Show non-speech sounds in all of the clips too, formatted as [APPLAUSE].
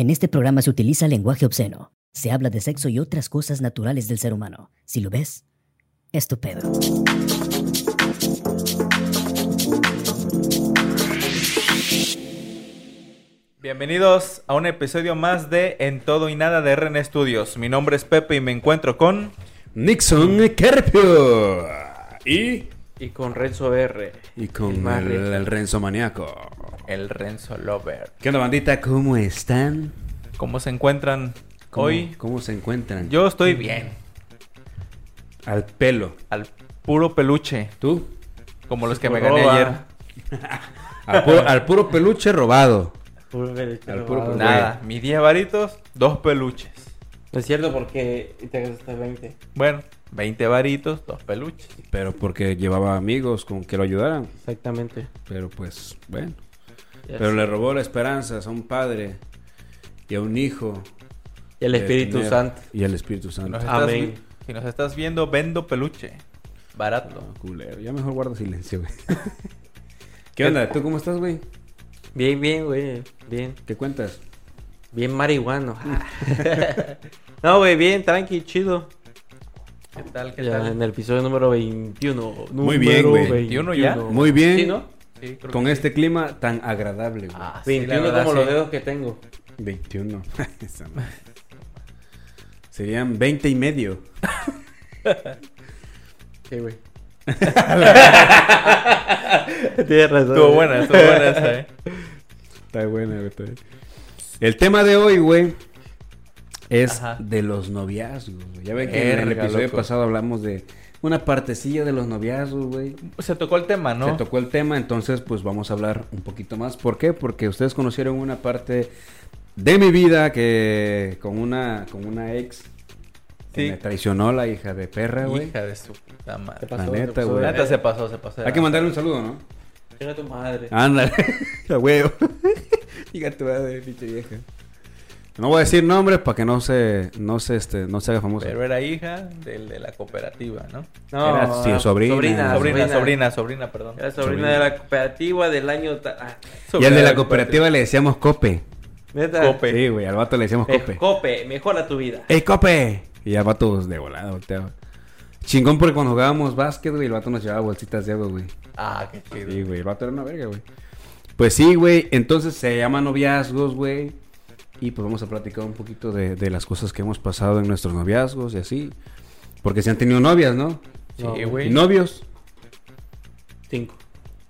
En este programa se utiliza lenguaje obsceno. Se habla de sexo y otras cosas naturales del ser humano. Si lo ves, es tu pedo. Bienvenidos a un episodio más de En Todo y Nada de RN Studios. Mi nombre es Pepe y me encuentro con... Nixon Carpio. Y. Y con Renzo R. Y con El el, Renzo Maniaco. el Renzo Lover. ¿Qué onda, bandita? ¿Cómo están? ¿Cómo se encuentran ¿Cómo, hoy? ¿Cómo se encuentran? Yo estoy bien. Al pelo. Al puro peluche. ¿Tú? Como los que me gané roba. ayer. [LAUGHS] Al puro, al puro peluche robado. Puro peluche Al robado. puro peluche. Nada, mis 10 varitos, dos peluches. No es cierto porque te gastaste 20. Bueno, 20 varitos, dos peluches. Pero porque llevaba amigos con que lo ayudaran. Exactamente. Pero pues, bueno. Pero le robó la esperanza a un padre y a un hijo. Y el Espíritu tener- Santo. Y el Espíritu Si Santo. estás, Amén. si nos estás viendo, vendo peluche. Barato. No, culero. Ya mejor guarda silencio, güey. [LAUGHS] ¿Qué onda? ¿Tú cómo estás, güey? Bien, bien, güey. Bien. ¿Qué cuentas? Bien marihuano. [LAUGHS] no, güey, bien, tranqui, chido. ¿Qué tal? ¿Qué Ya tal? en el episodio número 21. Muy bien, número güey. 21 ya. Muy bien. Sí, ¿no? Sí, creo Con que este clima tan agradable, güey. Ah, sí, la 21 verdad, como sí. los dedos que tengo. 21. [LAUGHS] Esa madre. Serían 20 y medio. [LAUGHS] Sí, güey. [LAUGHS] Tienes razón. Estuvo buena, estuvo buena esa, eh. Está buena, güey. El tema de hoy, güey, es Ajá. de los noviazgos. güey. Ya ven que en el episodio loco. pasado hablamos de una partecilla de los noviazgos, güey. Se tocó el tema, ¿no? Se tocó el tema, entonces pues vamos a hablar un poquito más. ¿Por qué? Porque ustedes conocieron una parte de mi vida que con una con una ex que Sí. me traicionó la hija de perra, güey. Hija de su puta madre. Pasó, La neta, güey. La neta se pasó, se pasó. Hay que mandarle un saludo, ¿no? Chinga tu madre. Ándale, a huevo. Diga tu madre, pinche vieja. No voy a decir nombres para que no se, no se, este, no se haga famoso. Pero era hija del de la cooperativa, ¿no? No, Era, sí, sobrina. Sobrina, sobrina, sobrina, sobrina, perdón. Era sobrina Sobrina. de la cooperativa del año. ah, Y al de la cooperativa le decíamos Cope. Neta. Cope. Sí, güey, al vato le decíamos Eh, Cope. Cope, mejora tu vida. ¡Ey, Cope! Y al vato de volada volteaba. Chingón porque cuando jugábamos básquet, güey, el vato nos llevaba bolsitas de agua, güey. Ah, qué chido. Sí, güey, el vato era una verga, güey. Pues sí, güey, entonces se llama noviazgos, güey. Y pues vamos a platicar un poquito de, de las cosas que hemos pasado en nuestros noviazgos y así. Porque se han tenido novias, ¿no? Sí, No, güey. ¿Y novios? Cinco.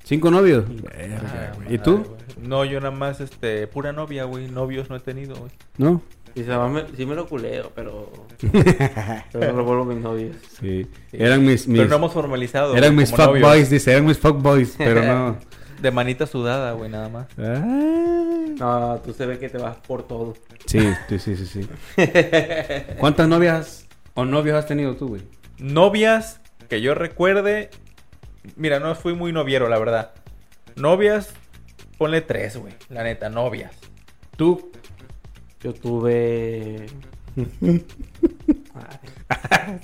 ¿Cinco novios? Ah, Verga, güey. ¿Y tú? No, yo nada más, este, pura novia, güey. Novios no he tenido, güey. ¿No? Y se me, sí me lo culeo, pero. [LAUGHS] pero no lo vuelvo mis novios. Sí. Sí. Eran mis, mis, Pero no hemos formalizado. eran güey, mis fuckboys, dice. Eran mis fuckboys, pero no. [LAUGHS] De manita sudada, güey, nada más. Ah. No, tú se ve que te vas por todo. Sí, sí, sí, sí, sí. ¿Cuántas novias o novios has tenido tú, güey? Novias que yo recuerde. Mira, no fui muy noviero, la verdad. Novias, ponle tres, güey. La neta, novias. Tú. Yo tuve. [LAUGHS]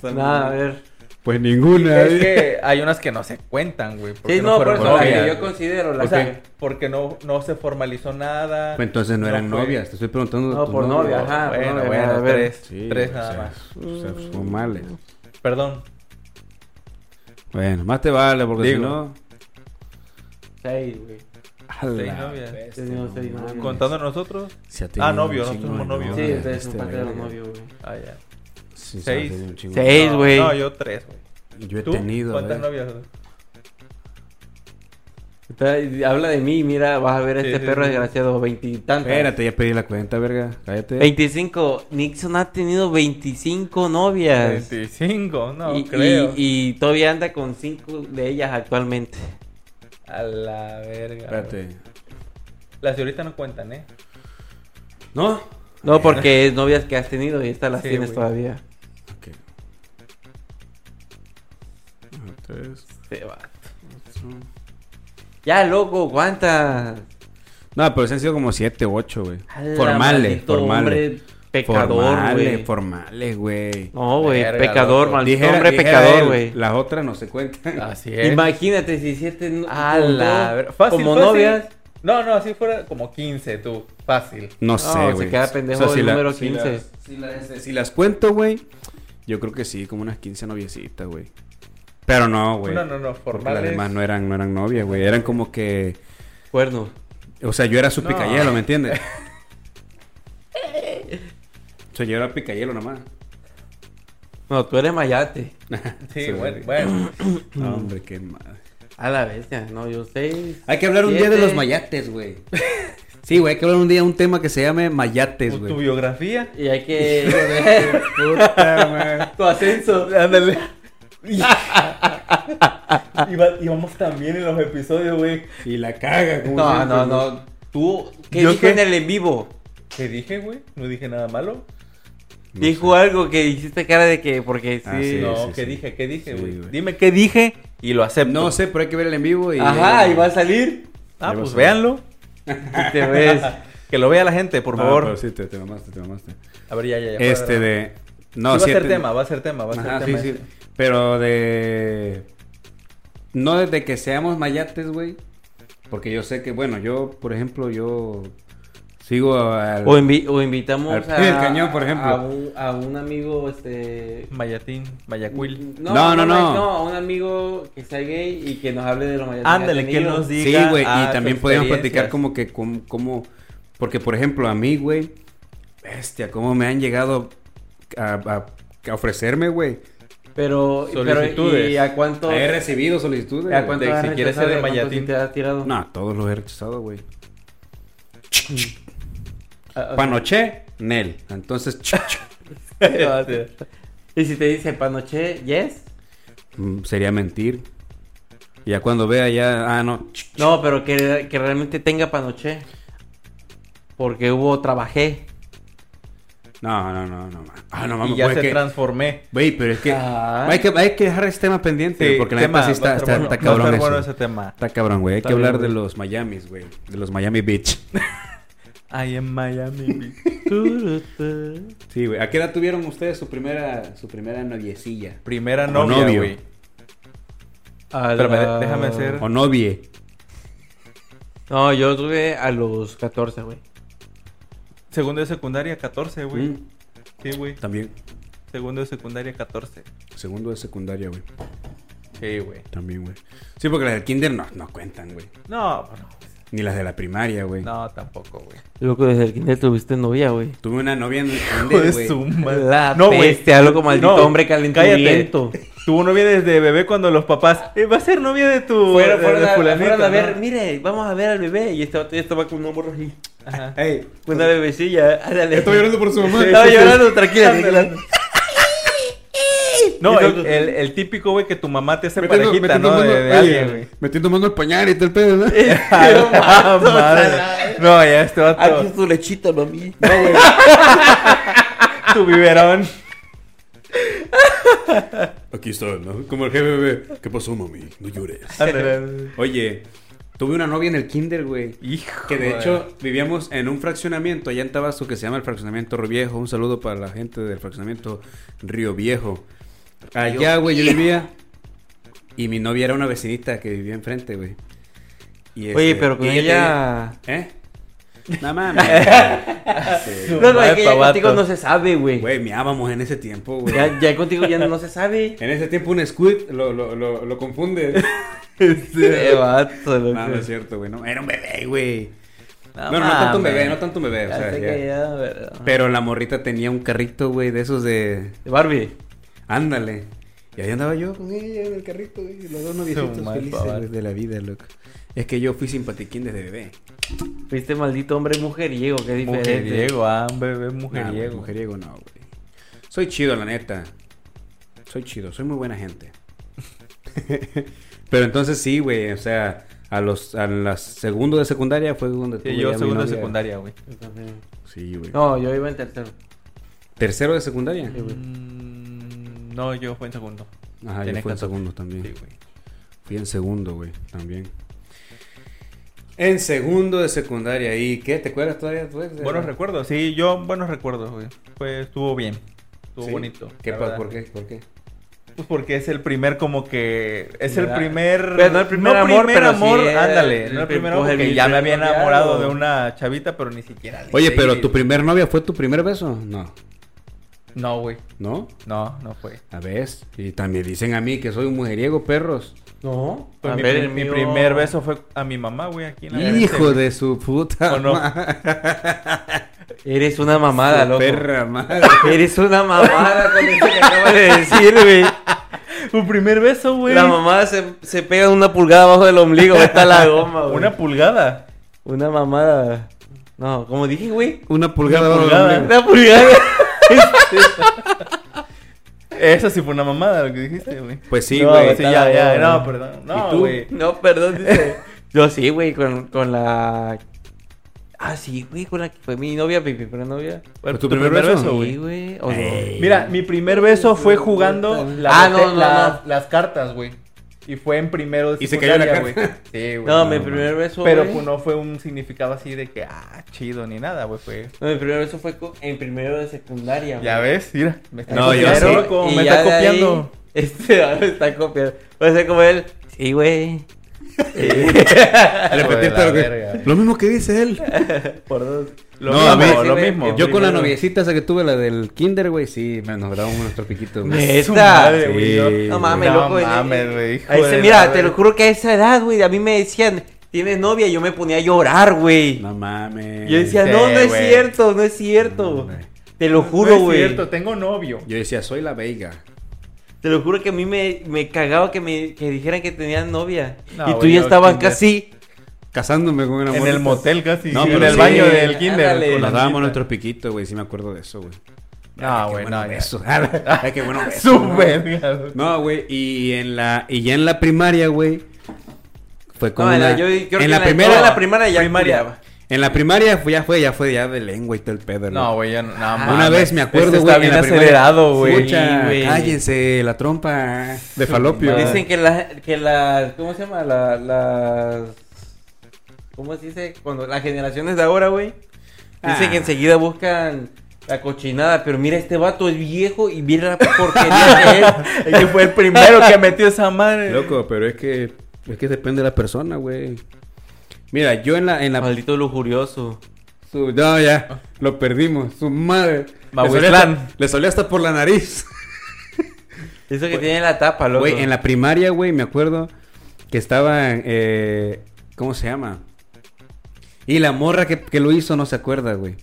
Nada, a ver. Pues ninguna. Es que hay unas que no se cuentan, güey. Sí, no, por fueron eso la que yo considero la O sea, que. porque no, no se formalizó nada. Pues entonces no eran novias, te estoy preguntando. No, por novia. novia, ajá. por bueno, novia, bueno, a ver. tres. Sí, tres o nada sea, más. O sea, son males. Perdón. Bueno, más te vale, porque Digo. si no. Seis, güey. Seis novias. Tenemos no seis novias. Contando nosotros. Ah, un nosotros somos novios. Sí, ustedes son este, parte de los novios, güey. Ah, ya. Sí, Seis. Seis, No, güey. No, yo tres, güey. Yo he ¿Tú? tenido. ¿Cuántas eh. novias? Habla de mí, mira, vas a ver a Sí, este sí, perro sí. desgraciado, veintitantos. Espérate, ya pedí la cuenta, verga. Cállate. 25. Nixon ha tenido 25 novias. 25, no y, creo. y- y todavía anda con 5 de ellas actualmente. A la verga. Espérate. Las de ahorita no cuentan, ¿eh? ¿No? No, porque es novias que has tenido y estas las Sí, tienes todavía. 3. Este. Ya, loco, ¿cuántas? No, pero se han sido como 7 u 8, güey. Formales, formales. Pecador, güey. Formales, güey. No, güey. Pecador, maldito hombre pecador, güey. Las otras no se cuentan. Así es. Imagínate, 17. A la. Fácil, como fácil. novias. No, no, así fuera como 15, tú. Fácil. No sé, güey. No, se queda pendejo o sea, si el la, número 15. Si las, si si las cuento, güey, yo creo que sí, como unas 15 noviecitas, güey. Pero no, güey. No, no, no, Porque las formales. no eran, no eran novias, güey. Eran como que... Cuerno. O sea, yo era su No. picayelo, ¿me entiendes? [LAUGHS] o sea, yo era picayelo nomás. No, tú eres mayate. [LAUGHS] Sí, bueno, güey. bueno. [CLEARS THROAT] No, hombre, qué madre. A la bestia, no, yo sé. Hay que hablar un día de los mayates, güey. Sí, güey, hay que hablar un día de un tema que se llame mayates, Tu, tu güey. biografía. Y hay que. [LAUGHS] tu ascenso. Ándale. [LAUGHS] y, vamos también en los episodios, güey. Y la caga, como No, siempre, no, güey. no. Tú, ¿qué ¿Yo dijo qué? en el en vivo? ¿Qué dije, güey? No dije nada malo. No dijo sé. algo que hiciste cara de que, porque sí. Ah, sí. no, sí, ¿qué sí. dije? ¿Qué dije, Sí, güey? güey. Dime qué dije y lo acepto. No sé, pero hay que ver el en vivo y... Ajá, y va a salir. Ah, pues véanlo. [LAUGHS] Y te ves. [LAUGHS] Que lo vea la gente, por Ah, favor. pero sí, te, te mamaste, te mamaste. A ver, ya, ya, ya. Este de... Sí, No, va a sí, ser te- tema, va a ser tema, va a ser Ajá, tema. sí, sí. Pero de... No desde que seamos mayates, güey. Porque yo sé que, bueno, yo, por ejemplo, yo sigo al... O, invi- o invitamos Al pie del cañón, por ejemplo. A un, a un amigo, este. Mayatín, Mayacuil. No, No, no, no, no, no. a un amigo que sea gay y que nos hable de los mayas. Ándale, que nos Sí, diga. güey, ah, y también podemos platicar como que, como, como- porque por ejemplo a mí, güey, bestia, cómo me han llegado a, a- a ofrecerme, güey. Pero, pero, Solicitudes. ¿y a cuánto? He recibido solicitudes. ¿A cuánto de- has si quieres ser de Mayatín. te has tirado? No, todos los he rechazado, güey. Ah, ok. Panoche, Nel. Entonces, [LAUGHS] Y si te dice panoche, yes. mm, sería mentir. Ya cuando vea ya, ah, no. No, pero que, que realmente tenga panoche. Porque hubo trabajé. No, no, no, no. Ah, no, y mames, ya güey, se que- transformé. Güey, pero es que Ah. hay que hay que dejar ese tema pendiente, Sí, porque la neta sí está, está, bueno, cabrón bueno ese tema. Está cabrón, güey. Hay Está que hablar de los Miamis, güey. De los Miami Beach. [LAUGHS] Ahí en Miami. [LAUGHS] Sí, güey. ¿A qué edad tuvieron ustedes su primera, su primera noviecilla? Primera novia, novio. güey. A Espérame, la- déjame hacer- O novie. No, yo tuve a los 14, güey. Segundo de secundaria, 14, güey. Mm, Sí, güey. también. Segundo de secundaria, 14. Segundo de secundaria, güey. Sí, güey. También, güey. Sí, porque las del kinder no, no cuentan, güey. No, no, Ni las de la primaria, güey. no, tampoco, güey. Loco, desde el kinder tuviste novia, güey. Tuve una novia en el kinder, de güey. La no, güey. bestia, loco, maldito No, hombre calenturiento. cállate. Tuvo novia desde bebé cuando los papás. "Eh, va a ser novia de tu. Fueron, de- fueron, de fulanito", fueron a ¿no? ver, mire, vamos a ver al bebé. Y este vato ya estaba con un morro así. Ajá. Ey, Una bebecilla, ándale. Estaba llorando por su mamá. Estaba llorando, tranquila, tranquila. No, el, el- el típico, güey, que tu mamá te hace Metiendo, parejita, metiendo ¿no? De, mano, de oye, alguien, güey. metiendo mano el pañal y el pedo, ¿no? [LAUGHS] Ah, [LAUGHS] madre. No, ya este Aquí vato. es tu lechita, mami. [LAUGHS] Tu biberón. Aquí está, ¿no? Como el jefe, bebé. ¿Qué pasó, mami? No llores. Oye, tuve una novia en el kinder, güey. Hijo. Que de hecho vivíamos en un fraccionamiento allá en Tabasco que se llama el fraccionamiento Río Viejo. Un saludo para la gente del fraccionamiento Río Viejo. Allá, güey, yo vivía. Y mi novia era una vecinita que vivía enfrente, güey. Y Oye, este, pero con ella. tenía- ¿Eh? No mames. [LAUGHS] Sí. No, no, es que ya contigo no se sabe, güey. Güey, me ábamos en ese tiempo, güey. Ya, ya contigo ya no se sabe. En ese tiempo un squid lo, lo, lo, lo confunde. [LAUGHS] Vato, loco. No, no es cierto, güey. No, era un bebé, güey. No bueno, no tanto un bebé, no tanto un bebé. O sea. Pero la morrita tenía un carrito, güey, de esos de... De Barbie. Ándale. Y ahí andaba yo con ella en el carrito, güey. Los dos noviecitos mal felices güey, de la vida, loco. Es que yo fui simpatiquín desde bebé. Fuiste maldito hombre mujeriego, qué diferente. Mujeriego, ah, un bebé Nah, güey, mujeriego. mujeriego no, güey. Soy chido, la neta. Soy chido, soy muy buena gente. [LAUGHS] Pero entonces sí, güey, o sea, a los a las segundo de secundaria fue donde Sí, yo segundo de secundaria, güey. Sí, güey. No, yo iba en tercero. Tercero de secundaria. Sí, güey. No, yo fui en segundo. Ajá, yo Tenía fui en 14. segundo también. Sí, güey. Fui en segundo, güey, también. En segundo de secundaria. ¿Y qué? ¿Te acuerdas todavía? tú, de- Buenos recuerdos, sí, yo buenos recuerdos, güey. Fue, estuvo bien. Estuvo Sí. bonito. ¿Qué. ¿Por qué? ¿Por qué? Pues porque es el primer como que... Es ¿Verdad? el primer... Pero no el primer amor, pero sí amor, ándale. el no el prim- primer amor, pues, porque ya me había primer enamorado de una chavita, pero ni siquiera... le Oye, pero seguí. tu primer novia fue tu primer beso? No. No, güey. ¿No? No, no fue. A ver, y también dicen a mí que soy un mujeriego, perros. No. Pues a mi, ver, primer beso fue a mi mamá, güey, aquí en la Hijo de su puta. ¿O no? [LAUGHS] Eres una mamada, Su loco. Perra madre. Eres una mamada con eso que acabas de decir, güey. Tu primer beso, güey. La mamada se, se pega una pulgada abajo del ombligo, está la goma, güey. Una pulgada. Una mamada. No, como dije, güey. Una pulgada. Una pulgada. ombligo. Una pulgada. [LAUGHS] Eso sí fue una mamada lo que dijiste, güey. Pues sí, No, güey. Sí, ya, ya, goma. no, perdón. No, ¿Y tú? güey. No, perdón, dice. [LAUGHS] Yo sí, güey, con, con la. Ah, sí, güey, con la que fue mi novia, mi primera novia. ¿Fue tu primer beso? Sí, güey? güey. o no. Ey. Mira, mi primer beso fue jugando la Ah, no, bote- no, las, no. las cartas, güey. Y fue en primero de ¿Y se cayó la secundaria, güey. Sí, güey. No, no, mi primer beso. Pero pues no fue un significado así de que, ah, chido ni nada, güey. Fue. No, mi primer beso fue en primero de secundaria, Ya güey. ves, mira. Me está No, yo copiando, sí. loco, Y me ya está de ahí, copiando. [LAUGHS] este me está copiando. Va a ser como él. Sí, güey. [LAUGHS] Repetir, la pero que- verga. Lo mismo que dice él. [LAUGHS] Por dos. Lo No, mismo, a mí- lo mismo. Yo con la noviecita esa que tuve, la del kinder, güey, sí, me nos dábamos nuestro piquito, güey. Neta. Su madre, güey, Sí. No mames, No loco. eh, mames, güey, hijo Ahí se- mira, la te lo juro que a esa edad, güey, a mí me decían, ¿tienes novia? Y yo me ponía a llorar, güey. No mames. Yo decía, Sí, no, no es cierto, no es No, cierto. Te lo No juro, es güey. cierto, tengo novio. Yo decía, soy la Veiga. Te lo juro que a mí me, me cagaba que me que dijeran que tenían novia. No, y tú güey, ya yo estabas casi. Casándome con una En morrita. el motel casi. No, sí, pero en el sí, baño del kinder. ándale. la Nos dábamos cita. nuestro piquito, güey, sí me acuerdo de eso, güey. Qué güey, bueno no. Ay, qué bueno güey. [LAUGHS] [LAUGHS] No, güey, y en la y ya en la primaria, güey, fue como No, en la- una- yo creo que en la en primera toda la primaria ya Primaria. En la primaria fue, ya fue ya fue ya de lengua y todo el pedo. No, güey, ya no. no Una mames. vez me acuerdo, Este güey, Está bien en la primaria- acelerado, güey. Güey. cállense, la trompa de falopio. Dicen que la, que la, ¿cómo se llama? La, las, ¿cómo se dice? Cuando las generaciones de ahora, güey. Dicen Ah. que enseguida buscan la cochinada, pero mira, este vato es viejo y mira la [LAUGHS] porquería que es. El que fue el primero que metió esa madre. Loco, pero es que es que depende de la persona, güey. Mira, yo en la en la Maldito lujurioso. su- no, ya lo perdimos, su madre. Le solía hasta- Le solía hasta por la nariz. [LAUGHS] Eso que tiene la tapa, loco. Güey, en la primaria, güey, me acuerdo que estaba, eh, ¿cómo se llama? Y la morra que, que lo hizo no se acuerda, güey.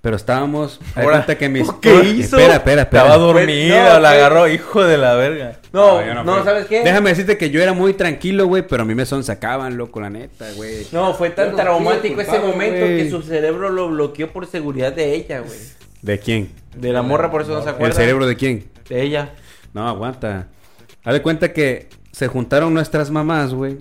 Pero estábamos, Ahora, cuenta que mis... ¿qué hizo? Espera, espera, espera. Estaba dormida, No, la ¿qué? agarró, hijo de la verga. No, yo no. ¿sabes qué? Déjame decirte que yo era muy tranquilo, güey, pero a mí me sonsacaban, loco, la neta, güey. No, fue tan traumático ese momento que su cerebro lo bloqueó por seguridad de ella, güey. ¿De quién? De la morra, por eso no se acuerda. ¿El cerebro de quién? De ella. No, aguanta. Haz de cuenta que se juntaron nuestras mamás, güey,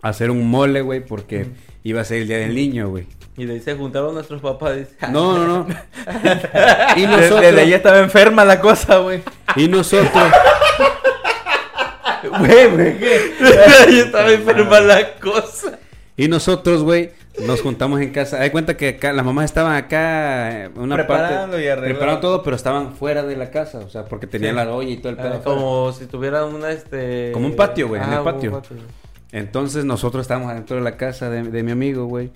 a hacer un mole, güey, porque iba a ser el día del niño, güey. Y de ahí se juntaron nuestros papás. dice, No, no, no. [LAUGHS] y nosotros, desde ahí estaba enferma la cosa, güey. y nosotros, [LAUGHS] Güey, güey. Ahí estaba enferma la cosa. y nosotros, güey, nos juntamos en casa. De cuenta que acá, las mamás estaban acá, en una Preparando parte, y arreglando. preparando todo, pero estaban fuera de la casa, o sea, porque tenían Sí. la olla y todo el pedo. Ah, afuera. como si tuviera una, este... Como un patio, güey, en el Ah, patio. Entonces nosotros estábamos adentro de la casa de, de mi amigo, güey.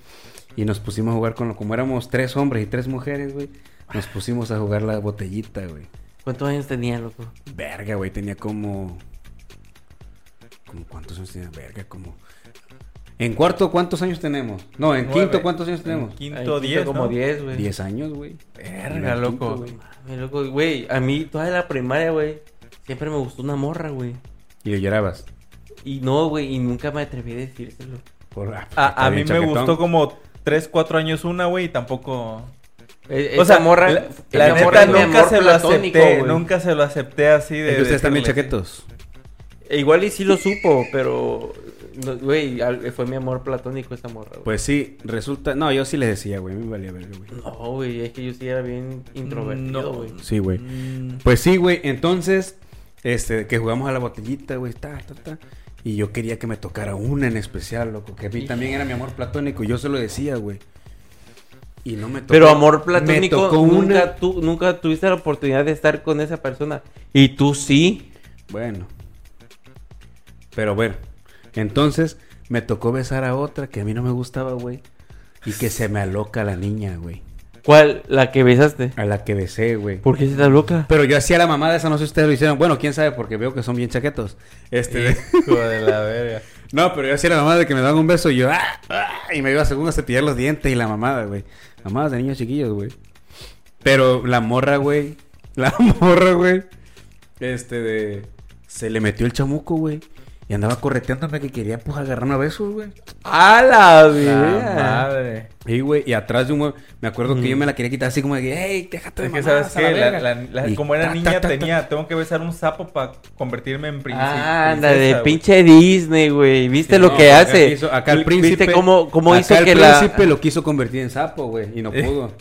Y nos pusimos a jugar con lo, como éramos tres hombres y tres mujeres, güey. Nos pusimos a jugar la botellita, güey. ¿Cuántos años tenía, loco? Verga, güey, tenía como. como ¿Cuántos años tenía? Verga, como. En cuarto, ¿cuántos años tenemos? No, en Nueve. quinto, ¿cuántos años tenemos? En Quinto, diez, como ¿no? 10, güey. Diez años, güey. Verga, loco. quinto, güey. Loco, güey. A mí, toda la primaria, güey, siempre me gustó una morra, güey. Y le llorabas. Y no, güey, y nunca me atreví a decírselo. Por, A, está a mí me gustó como 3, 4 años una, güey, y tampoco... E- O sea, morra, la, neta nunca se lo acepté, güey. nunca se lo acepté así de... Ustedes también chaquetos. E Igual y sí lo supo, pero, güey, fue mi amor platónico esa morra, güey. Pues sí, resulta. No, yo sí les decía, güey. Me valía verga, güey. No, güey, es que yo sí era bien introvertido, No. güey. Sí, güey. Mm, Pues sí, güey. Entonces, este, que jugamos a la botellita, güey, ta, ta, ta. Y yo quería que me tocara una en especial, loco. Que a mí también era mi amor platónico. Y yo se lo decía, güey. Y no me tocó. Pero amor platónico, tocó nunca, una. tú, nunca tuviste la oportunidad de estar con esa persona. Y tú sí. Bueno. Pero bueno, entonces me tocó besar a otra que a mí no me gustaba, güey. Y que se me aloca la niña, güey. ¿Cuál? ¿La que besaste? A la que besé, güey. ¿Por qué se está loca? Pero yo hacía la mamada esa, no sé si ustedes lo hicieron. Bueno, quién sabe, porque veo que son bien chaquetos. Este. Hijo de la verga. [LAUGHS] No, pero yo hacía la mamada de que me daban un beso y yo, ¡ah! ¡ah! Y me iba según a cepillar los dientes y la mamada, güey. Mamadas de niños chiquillos, güey. Pero la morra, güey. [LAUGHS] La morra, güey. Este de. Se le metió el chamuco, güey. Y andaba correteándome que quería pues agarrarme a besos, güey. ¡A la vida! madre. Y, güey, y atrás de un. Me acuerdo que yo me la quería quitar así como de que, ¡hey, déjate de mamadas sabes a la la, verga". la- Y como era ta, niña ta, ta, tenía, tengo que besar un sapo para convertirme en príncipe. Ah, anda, de pinche Disney, güey. ¿Viste Sí, lo no, que acá hace? acá el príncipe. ¿Viste cómo, cómo acá hizo el que la... príncipe lo quiso convertir en sapo, güey. Y no Eh. pudo.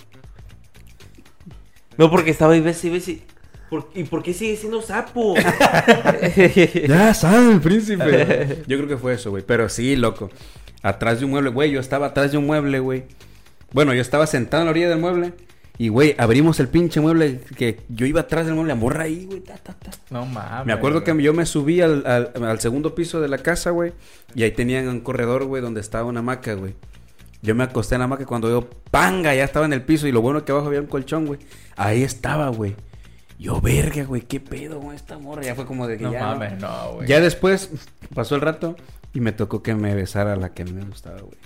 No, porque estaba ahí, ves y ves y... ¿Por- ¿Y por qué sigue siendo sapo? [LAUGHS] Ya sabe el príncipe. [LAUGHS] Yo creo que fue eso, güey. Pero sí, loco. Atrás de un mueble, güey. Yo estaba atrás de un mueble, güey. Bueno, yo estaba sentado en la orilla del mueble. Y, güey, abrimos el pinche mueble que yo iba atrás del mueble, la morra ahí, güey. ta, ta, ta. No mames. Me acuerdo que yo me subí al, al- al segundo piso de la casa, güey. Y ahí tenían un corredor, güey, donde estaba una hamaca, güey. Yo me acosté en la hamaca cuando yo, panga, ya estaba en el piso. Y lo bueno es que abajo había un colchón, güey. Ahí estaba, güey. Yo, verga, güey, qué pedo con esta morra. Ya fue como de que No ya. mames, no, güey. Ya después pasó el rato y me tocó que me besara la que a mí me gustaba, güey.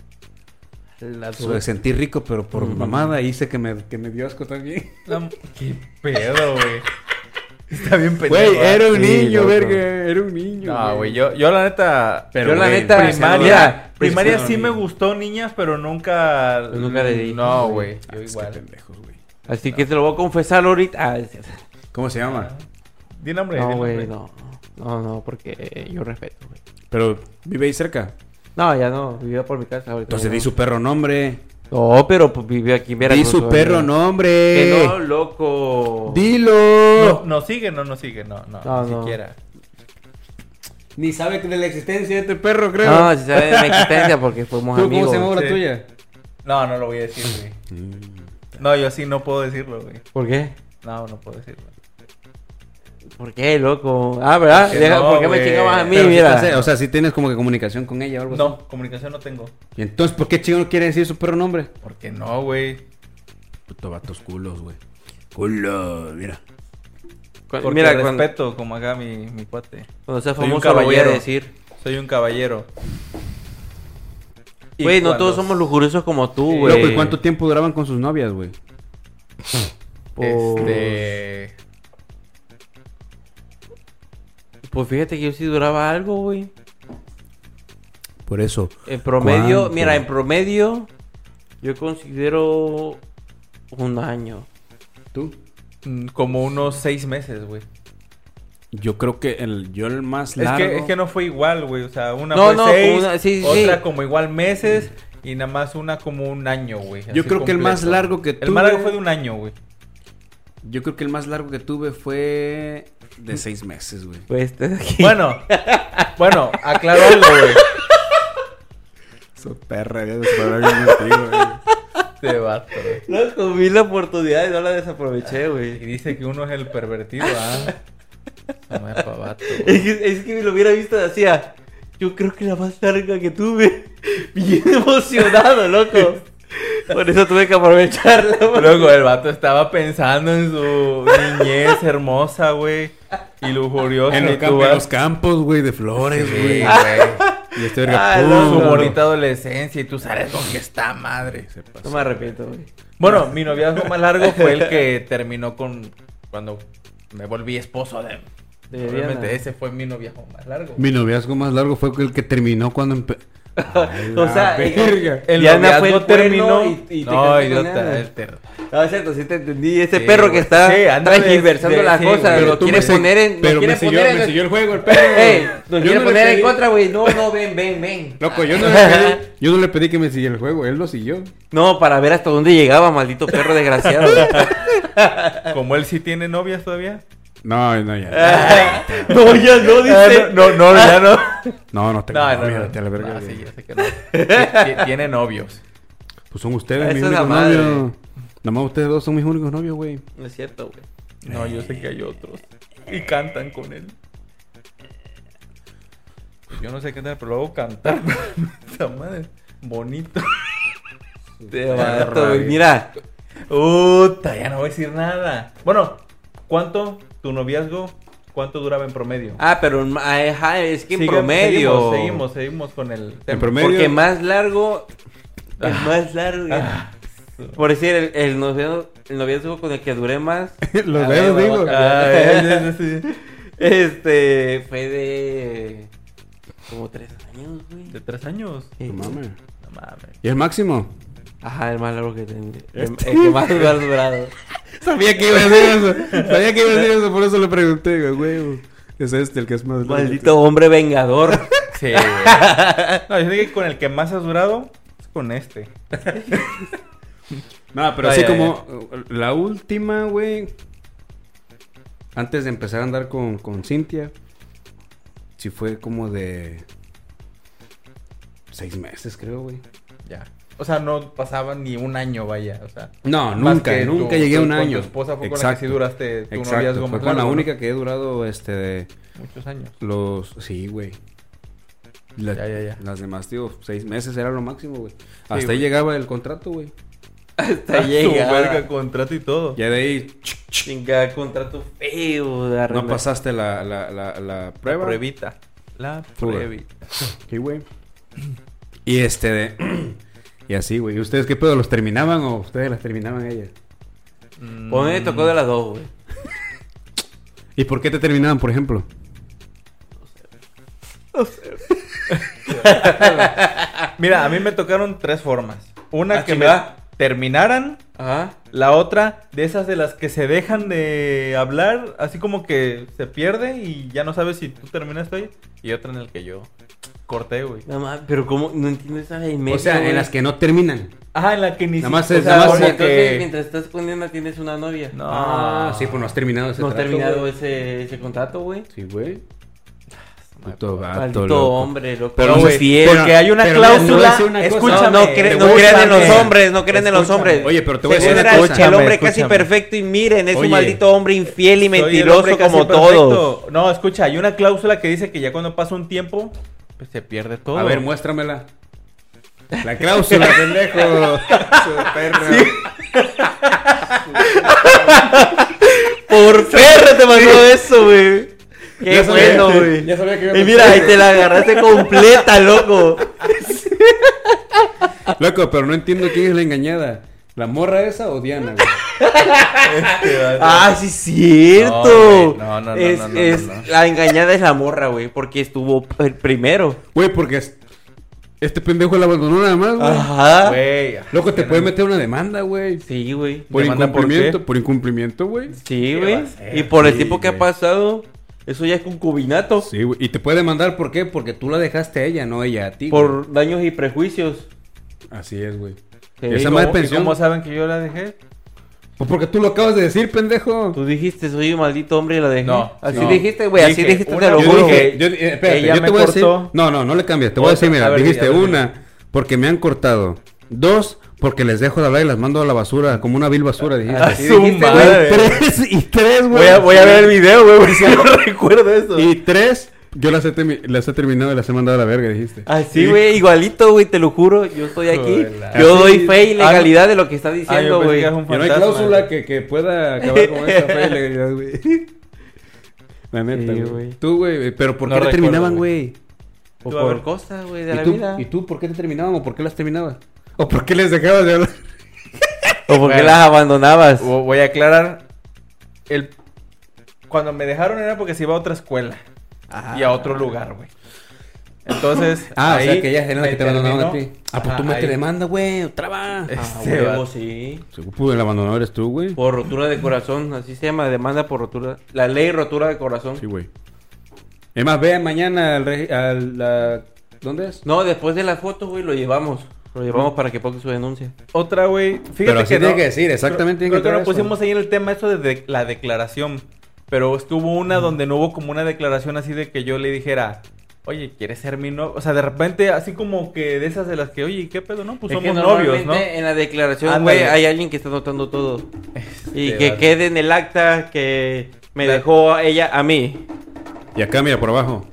La de sentir rico, pero por Ujú. mamada hice que me, que me dio asco también. Qué pedo, güey. Está bien pendejo. Güey, era un Sí, niño, loco. verga. Era un niño. No, güey, yo, yo la neta. Pero, Yo la güey, neta, primaria, primaria sí me gustó niñas, pero nunca. Pues nunca le di. No, güey. Yo Ah, es que igual. pendejos, güey. Así que te lo voy a confesar ahorita. Ah, es cierto. ¿Cómo se llama? Di nombre, no, di güey, no. No, no, porque yo respeto, güey. Pero vive ahí cerca. No, ya no, vivía por mi casa ahorita. Entonces di no. su perro nombre. No, pero pues vive aquí en Di Veracruz. su güey. perro nombre. Que no, loco. Dilo. No, ¿Nos sigue? No nos sigue, no, no, No, ni no. siquiera. Ni sabe de la existencia de este perro, creo. No, si sabe de mi existencia porque fuimos ¿Tú amigos. cómo se llama la sí. tuya? No, no lo voy a decir, güey. No, yo sí no puedo decirlo, güey. ¿Por qué? No, no puedo decirlo. ¿Por qué, loco? Ah, ¿verdad? Porque Deja- no, ¿Por qué me chingabas a mí? Pero sí Mira. estás- o sea, si tienes como que comunicación con ella o algo así. No, comunicación no tengo. ¿Y entonces por qué chingo no quiere decir su perro nombre? ¿Por qué no, güey? Puto vatos culos, güey. Culo, mira. Porque Mira, cuando, respeto, como acá mi, mi cuate. cuando sea Soy un famoso lo voy a caballero. decir. Soy un caballero. Güey, no cuando- todos somos lujuriosos como tú, Sí. güey. Loco, ¿y cuánto tiempo duraban con sus novias, güey? Pues, Este. Pues fíjate que yo sí duraba algo, güey. Por eso. En promedio, ¿Cuánto? mira, en promedio, yo considero un año. ¿Tú? mm, Como unos seis meses, güey. Yo creo que el, yo el más Es largo... que, es que no fue igual, güey. O sea, una No, fue no, seis, una- sí, sí, otra sí. como igual meses y nada más una como un año, güey. Yo creo que el más largo que El más largo tuve- fue de un año, güey. Yo creo que el más largo que tuve fue de seis meses, güey. Pues este de aquí. Bueno, bueno, aclaro algo, güey. Su perra, ya se contigo, güey. Este vato, güey. Loco, vi la oportunidad y no la desaproveché, Y güey. dice que uno es el pervertido, ah. [LAUGHS] No es pa' vato, Es güey. que, es que me lo hubiera visto decía. Yo creo que la más larga que tuve. [LAUGHS] Bien emocionado, loco. Por eso tuve que aprovecharla, [LAUGHS] güey. Luego el vato estaba pensando en su niñez hermosa, güey. Y lujuriosa. En los, camp- en los campos, güey, de flores, güey. Y este verga, loco. Su bonita adolescencia y tú sabes con qué está madre. Se pasó. No me arrepiento, güey. Bueno, mi noviazgo más largo fue el que terminó con cuando me volví esposo de. De Obviamente ese fue mi noviazgo más largo. Mi noviazgo más largo fue el que terminó cuando empe... [LAUGHS] Ay, O sea, verga. El Diana fue el terminó y- y te no, idiota, el ter- No, es cierto, sí te entendí. Ese Sí, perro que está Sí, transversando las sí, cosas. Lo Pero tú quiere me se- poner en. Pero quiere me siguió, poner en- me siguió el juego el [LAUGHS] perro. Ey, nos Yo quiere no poner en contra, güey. No, no, ven, ven, ven. Loco, yo no, [LAUGHS] le pedí, yo no le pedí que me siguiera el juego, él lo siguió. No, para ver hasta dónde llegaba, maldito perro desgraciado. Como él sí tiene novias todavía. [LAUGHS] No, no, ya. no, ya no, dice. Ah, no, no, ya no. No, no tengo No, no, novia, a la verga, sí, ya sé que no. Ti- ti- Tiene novios. Pues son ustedes mis únicos novios. Nada más ustedes dos son mis únicos novios, güey. No es cierto, güey. No, yo sé que hay otros. Y cantan con él. yo no sé cantar, pero luego cantar. [LAUGHS] Madre. Bonito. Te. Mira, Puta, ya no voy a decir nada. Bueno, ¿cuánto tu noviazgo? ¿Cuánto duraba en promedio? ah, pero ajá, es que en Sigue- promedio. Seguimos, seguimos, seguimos con el tema. En promedio. Porque más largo. El más largo. Ah, Por decir, el, el noviazgo, el noviazgo con el que duré más. [LAUGHS] Los A dedos, digo. Ah, sí. [LAUGHS] Este. Fue de. Como tres años, güey. De tres años. No mames. No mames. ¿Y el máximo? Ajá, el más largo que tengo. El, el que más ha durado. [LAUGHS] Sabía que iba a decir eso. Sabía que iba a decir eso, por eso le pregunté, güey. Es este el que es más largo. Maldito hombre vengador. [LAUGHS] Sí, güey. No, yo sé que con el que más has durado es con este. [LAUGHS] No, pero así como la última, güey. Antes de empezar a andar con, con Cintia, sí fue como de seis meses, creo, güey. Ya. O sea, no pasaba ni un año, vaya. O sea, No, nunca, nunca tu- llegué a un con año. Tu esposa fue con la que sí duraste tu Exacto, noviazgo fue con la única que he durado, este, de Muchos años. los... Sí, güey. La- Ya, ya, ya. Las demás, tío, seis meses era lo máximo, güey. Hasta ahí llegaba el contrato, güey. [LAUGHS] Hasta [LAUGHS] llega. verga, contrato y todo. Ya de ahí Chinga, contrato feo de no pasaste la, la, la, la La prueba. pruebita. La pruebita. Sí, güey. Y este de... [CLEARS THROAT] [CLEARS THROAT] y así, güey. ¿Y ustedes qué pedo? ¿Los terminaban o ustedes las terminaban a ellas? Mm, Pues me tocó de las dos, güey. ¿Y por qué te terminaban, por ejemplo? [LAUGHS] Mira, a mí me tocaron tres formas. Una Ah, que me terminaran. Ajá. La otra, de esas de las que se dejan de hablar, así como que se pierde y ya no sabes si tú terminaste ahí. Y otra en el que yo corté, güey. No mames, pero ¿cómo? No entiendo esa de medio, o sea, güey. en las que no terminan. Ajá, en la que ni Nada más siquiera- es- o sea, nada más Entonces, que- mientras estás poniendo tienes una novia. No. Ah, sí, pues no has terminado ese No has trato, terminado güey. ese, ese contrato, güey. Sí, güey. Puto vato, Maldito loco. hombre, loco. Pero, No, güey, fiel. porque hay una pero mira, te voy a cláusula. decir una cosa. Escúchame. no, no, cre- no escúchame. creen en los hombres, no creen en los Escúchame. hombres. Oye, pero te voy a decir una era cosa. el hombre Escúchame, casi escúchame. perfecto y miren, es un maldito hombre infiel y Soy el mentiroso hombre casi como perfecto. todos. No, escucha, hay una cláusula que dice que ya cuando pasa un tiempo, pues se pierde todo. A ver, muéstramela. La cláusula, pendejo. [LAUGHS] Su perro. Por perro te mandó eso, güey. Qué Ya bueno, güey. ya sabía que iba a Y mira, ahí te la agarraste completa, loco. Loco, pero no entiendo quién es la engañada. ¿La morra esa o Diana, güey? Este. Ah, sí, es cierto. No, no, no, no, es, no, no, es- no, no. La engañada es la morra, güey, porque estuvo el primero. Güey, porque es- este pendejo la abandonó nada más, güey. Ajá. Güey. Loco, te puede meter una demanda, güey. Sí, güey. Por ¿Demanda por incumplimiento, por, incumplimiento, güey. Sí, ¿Qué güey. Y por el tiempo que ha pasado, eso ya es concubinato. Sí, güey. Y te puede demandar, ¿por qué? Porque tú la dejaste a ella, no ella a ti. Por daños y prejuicios. Así es, güey. Esa ¿Y madre cómo- y pensión. ¿Cómo saben que yo la dejé? Pues porque tú lo acabas de decir, pendejo. Tú dijiste, soy un maldito hombre y la dejé. No, Así no. dijiste, güey, así Dije, dijiste, te lo juro. dije- Yo, eh, espérate, ella yo me te voy a decir. cortó. No, no, no le cambies. Te voy a decir, mira, a ver, dijiste una, porque me han cortado. Dos, porque les dejo de hablar y las mando a la basura, como una vil basura, dijiste. Ah, Así dijiste, madre. tres, y tres, güey. Voy a, voy a ver el video, güey, [LAUGHS] porque si no [LAUGHS] recuerdo eso. Y tres, yo las he, las he terminado y las he mandado a la verga, dijiste. Así, güey, igualito, güey, te lo juro. Yo estoy aquí. Joder, Yo así- doy fe y legalidad de lo que está Ah, yo diciendo, güey. Y no hay cláusula que, que pueda acabar con esa fe y [LAUGHS] legalidad, güey. La neta, Sí, güey. güey. Tú, güey, pero ¿por No qué te terminaban, güey. O por ver. cosas, güey, de ¿Y la tú, vida. ¿Y tú por qué te terminaban o por qué las terminabas? ¿O por qué les dejabas de hablar? [LAUGHS] O porque Bueno. las abandonabas. Vo- Voy a aclarar. El... Cuando me dejaron era porque se iba a otra escuela. Y a otro lugar, güey. Entonces. Ah, o sea que ellas eran las me que te abandonaban a ti. Ah, pues tú mete ahí. demanda, güey. Otra va. Eh, Ah, [LAUGHS] Este huevo, sí. Seguro pues, el abandonador eres tú, güey. Por rotura de corazón, así se llama, demanda por rotura. La ley rotura de corazón. Sí, güey. Es más, vean mañana al, al la... ¿Dónde es? No, después de la foto, güey, lo llevamos. Lo llevamos para que ponga su denuncia. Otra, güey. Fíjate Pero así que tiene no- que decir, exactamente Creo, tiene que creo que eso. pusimos ahí en el tema eso de, de- la declaración. Pero estuvo una donde no hubo como una declaración así de que yo le dijera, oye, ¿quieres ser mi novio? O sea, de repente, así como que de esas de las que, oye, ¿qué pedo? No, pues Es que somos novios, ¿no? En la declaración, güey, hay alguien que está notando todo. Y Este que vato. quede en el acta que me La- dejó ella a mí. Y acá, mira, por abajo.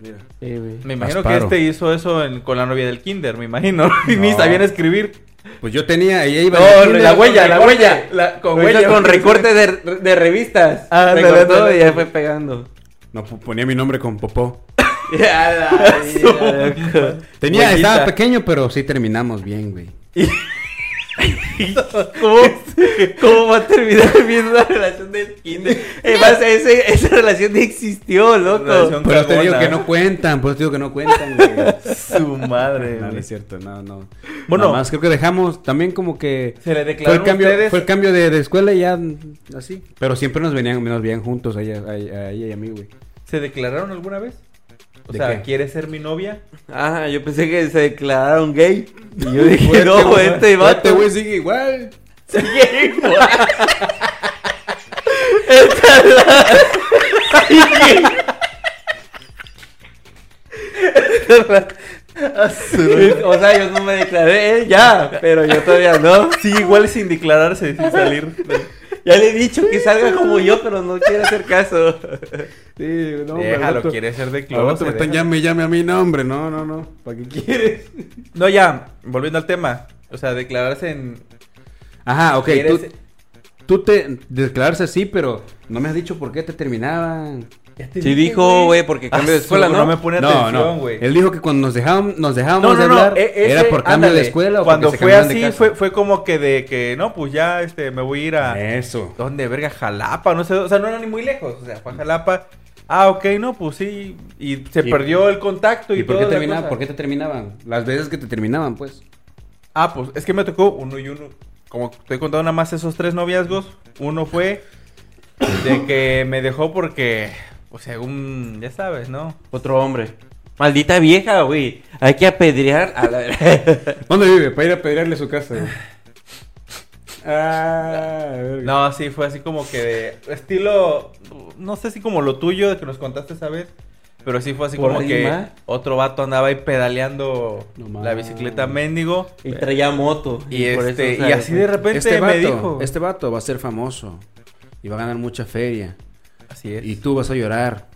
mira. Sí. Me imagino Asparo. que este hizo eso en- con la novia del kinder, me imagino. [LAUGHS] Y ni sabían escribir. Pues yo tenía, ella iba No, la huella, la huella. la- con huella. con recorte de, de revistas. Ah, Recortó ándale. y ya fue pegando. No, ponía mi nombre con popó. [LAUGHS] [LAUGHS] Tenía, Huellita. estaba pequeño, pero sí terminamos bien, güey. [LAUGHS] ¿Cómo, [LAUGHS] ¿Cómo va a terminar bien la relación del kinder? Además, ese, esa relación ni existió, loco. Pero te digo que no cuentan, pues te digo que no cuentan, güey. [LAUGHS] Su madre, No, no es cierto, no, no. Bueno. Bueno, más creo que dejamos también como que Se le fue el declararon cambio, ustedes. fue el cambio de, de escuela y ya así. Pero siempre nos venían, nos veían juntos a ella, a, a ella y a mí, güey. ¿Se declararon alguna vez? O ¿De sea, qué? ¿quieres ser mi novia? Ah, yo pensé que se declararon gay. Y yo dije, Fuerte, no, güey. este vato. güey sigue igual. Sigue igual. o sea, yo no me declaré, él ya, pero yo todavía no. Sí, igual sin declararse, sin salir. Ya le he dicho que salga como yo, pero no quiere hacer caso. Sí, no, Déjalo, quiere ser de closet. me están déjalo. llame, llame a mí, no, hombre, no, no, no. ¿Para qué quieres? No, ya, volviendo al tema. O sea, declararse en... Ajá, ok, ¿Quieres- tú, tú te declararse así, pero no me has dicho por qué te terminaban. Te Sí dije, dijo, güey, porque cambio de Ah, escuela, ¿no? No me pone no, atención, no. güey. Él dijo que cuando nos dejábamos, nos dejábamos No, no, de hablar, e- era ese- por cambio ándale, de escuela o Cuando porque se fue así, casa. fue, fue como que de que, no, pues ya, este, me voy a ir a... Eso. ¿Dónde, verga? Jalapa, no sé, o sea, no era ni muy lejos, o sea, fue a Jalapa. Ah, ok, no, pues sí, y se Y- perdió el contacto y, ¿Y por qué, terminaban? ¿Por qué te terminaban? Las veces que te terminaban, pues. Ah, pues es que me tocó uno y uno. Como estoy contando nada más esos tres noviazgos, uno fue de que me dejó porque, pues según, ya sabes, ¿no? Otro hombre. Maldita vieja, güey. Hay que apedrear a la... [LAUGHS] ¿Dónde vive? Para ir a pedirle su casa, güey. Ah. No, sí, fue así como que de estilo, no sé si como lo tuyo de que nos contaste esa vez, pero sí fue así ¿Por como que otro vato andaba ahí pedaleando No la bicicleta mendigo y traía moto. y, este, eso, y así de repente Este me vato, dijo. este vato va a ser famoso y va a ganar mucha feria Así es. y tú vas a llorar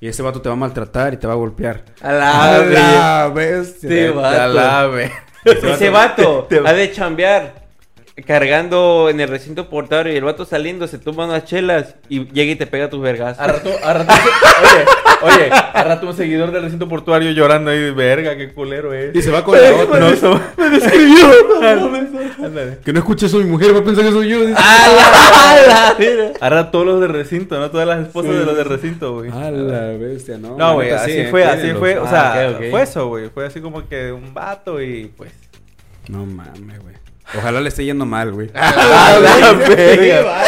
y este vato te va a maltratar y te va a golpear. A la, A la bestia. Sí, va. Te alabe. Ese vato [LAUGHS] Te- ha de chambear cargando en el recinto portuario y el vato saliendo se toma unas chelas y llega y te pega tus vergas. A rato, a rato, oye, oye, a rato un seguidor del recinto portuario llorando ahí, verga, qué culero es. Y se va con la otra. No, [LAUGHS] ¡Me describió! [LAUGHS] ándale. Que no escuche eso mi mujer, va a pensar que soy yo. dice. ¡A la [LAUGHS] mira! A rato todos los de recinto, ¿no? Todas las esposas de los de recinto, güey. A la bestia, no. No, güey, así sí, eh, fue, así fue, o Ah, sea, ok. fue eso, güey, fue así como que un vato y pues... No mames, güey. Ojalá le esté yendo mal, güey. ¡A la verga!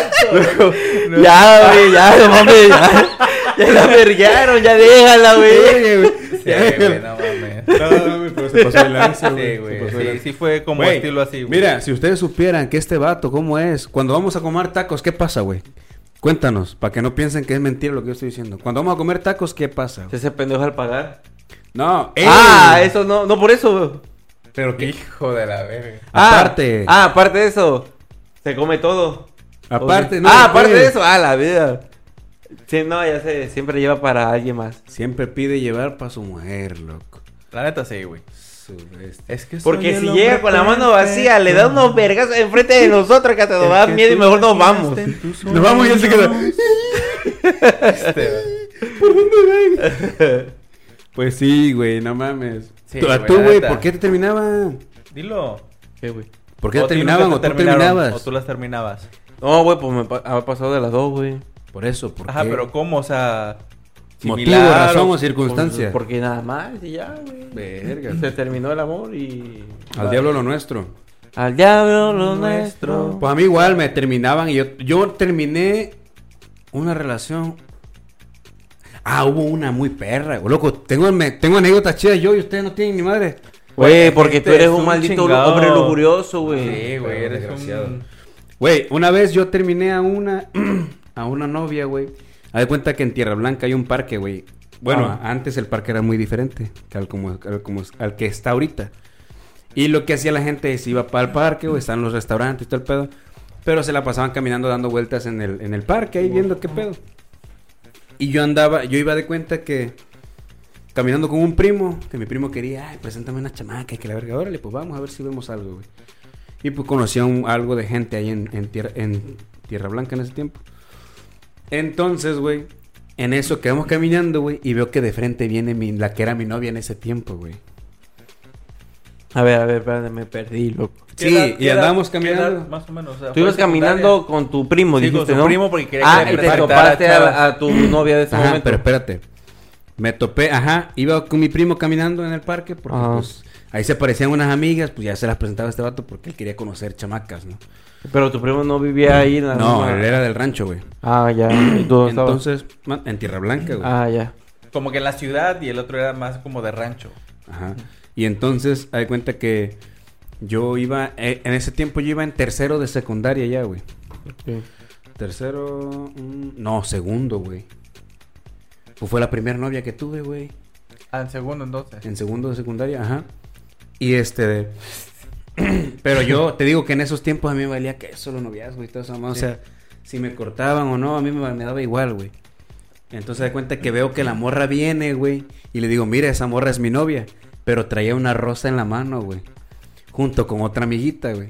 Ya, güey, ya, no mames, ya. Ya la verguearon, ya déjala, güey. Sí, güey, no mames. No, güey, pero se pasó de lanza, Sí, güey, pasó de sí, sí fue como Güey, estilo así, güey. Mira, si ustedes supieran que este vato, ¿cómo es? Cuando vamos a comer tacos, ¿qué pasa, güey? Cuéntanos, para que no piensen que es mentira lo que yo estoy diciendo. Cuando vamos a comer tacos, ¿qué pasa? Se hace pendejo al pagar. No. Ah, eso no, no por eso, güey. Pero que Hijo de la verga. Ah, Aparte. Ah, aparte de eso. Se come todo. Aparte, no, Ah, aparte pues. de eso. Ah, la vida. Sí, no, ya sé. Siempre lleva para alguien más. siempre pide llevar para su mujer, loco. La neta sí, güey. Es que Porque si llega con la mano vacía, le da unos vergas enfrente de nosotros que hasta nos da miedo y mejor nos vamos. Nos vamos y él se queda. Este, [LAUGHS] [LAUGHS] Pues sí, güey, no mames. Sí, tú, a güey, tú, güey. ¿por qué te terminaban? Dilo. ¿Qué, güey? ¿Por qué te terminaban o te tú terminabas? O tú las terminabas. No, güey, pues me pa- ha pasado de las dos, güey. Por eso, ¿por Ajá, qué? pero ¿cómo? O sea... Motivo, razón o o- circunstancia. Pues, porque nada más y ya, güey. Verga. Se terminó el amor y... Al diablo lo nuestro. Al diablo lo nuestro. Pues a mí igual me terminaban y yo, yo terminé una relación. Ah, hubo una muy perra, güey. Loco, tengo, me- tengo anécdotas chidas yo y ustedes no tienen ni madre. Güey, porque Este tú eres es un un maldito chingado. hombre lujurioso, güey. Sí, güey, eres desgraciado. un... Güey, una vez yo terminé a una [CLEARS THROAT] a una novia, güey. Haz de cuenta que en Tierra Blanca hay un parque, güey. Bueno, Ah. antes el parque era muy diferente que al, como, al, como- al que está ahorita. Y lo que hacía la gente es iba para el parque, güey, están los restaurantes y todo el pedo. Pero se la pasaban caminando dando vueltas en el, en el parque ahí viendo qué pedo. Y yo andaba, yo iba de cuenta que caminando con un primo, que mi primo quería, ay, preséntame una chamaca, que la verga, órale, pues vamos a ver si vemos algo, güey. Y pues conocía un- algo de gente ahí en, en tierra, en Tierra Blanca en ese tiempo. Entonces, güey, en eso quedamos caminando, güey, y veo que de frente viene la que era mi novia en ese tiempo, güey. A ver, a ver, espérate, me perdí, loco. ¿Qué Sí, edad- y andábamos qué edad, caminando. más o menos. o sea, Tú ibas caminando con tu primo, Sí, con dijiste, su ¿no? primo porque quería Ah, que y te topaste a, a tu novia de ese Ajá, momento. pero espérate. Me topé, ajá, iba con mi primo caminando en el parque porque pues ahí se aparecían unas amigas, pues ya se las presentaba este vato porque él quería conocer chamacas, ¿no? Pero tu primo no vivía ahí en la No, misma- él era del rancho, güey. Ah, ya. Entonces, en Tierra Blanca, güey. Ah, ya. Como que en la ciudad y el otro era más como de rancho. Ajá. Y entonces, hay cuenta que yo iba, eh, en ese tiempo yo iba en tercero de secundaria ya, güey. Tercero, mm, no, segundo, güey. Pues fue la primera novia que tuve, güey. Ah, en segundo entonces. En segundo de secundaria, ajá. Y este. [CLEARS THROAT] Pero yo te digo que en esos tiempos a mí me valía que eso, los noviazgos y todo eso. O Sí. sea, si me cortaban o no, a mí me, me daba igual, güey. Entonces de cuenta que veo que la morra viene, güey. Y le digo, mira, esa morra es mi novia. Pero traía una rosa en la mano, güey. Junto con otra amiguita, güey.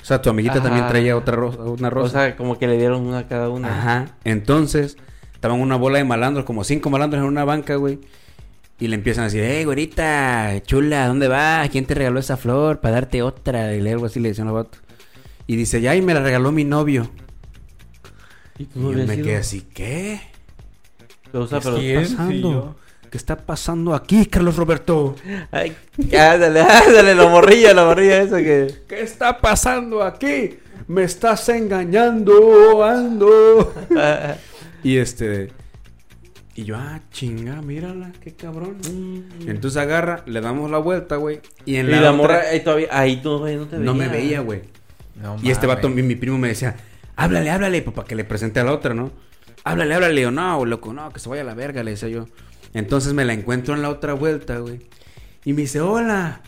O sea, tu amiguita Ajá. también traía otra rosa, una rosa. O sea, como que le dieron una a cada una. Ajá. Entonces, estaban una bola de malandros, como cinco malandros en una banca, güey. Y le empiezan a decir, hey, güerita, chula, ¿dónde vas? ¿Quién te regaló esa flor para darte otra? Y algo así le decían a vato. Y dice, ya, y me la regaló mi novio. ¿Y Y tú yo no habías me ido? quedé así, ¿qué? O sea, ¿Qué pero... Está yo. pasando? ¿Qué está pasando aquí, Carlos Roberto? Ay, ándale, ándale, la morrilla, la morrilla esa que... ¿Qué está pasando aquí? Me estás engañando, ando. [LAUGHS] y este... Y yo, ah, chinga, mírala, qué cabrón. Entonces agarra, le damos la vuelta, güey. Y en y la, la otra- morra ahí todavía, ahí todavía no te veía. no me veía, güey. No Y este vato, mi, mi primo me decía, háblale, háblale, pues, para que le presente a la otra, ¿no? Háblale, háblale, o no, loco, no, que se vaya a la verga, le decía yo. Entonces me la encuentro en la otra vuelta, güey. Y me dice, hola.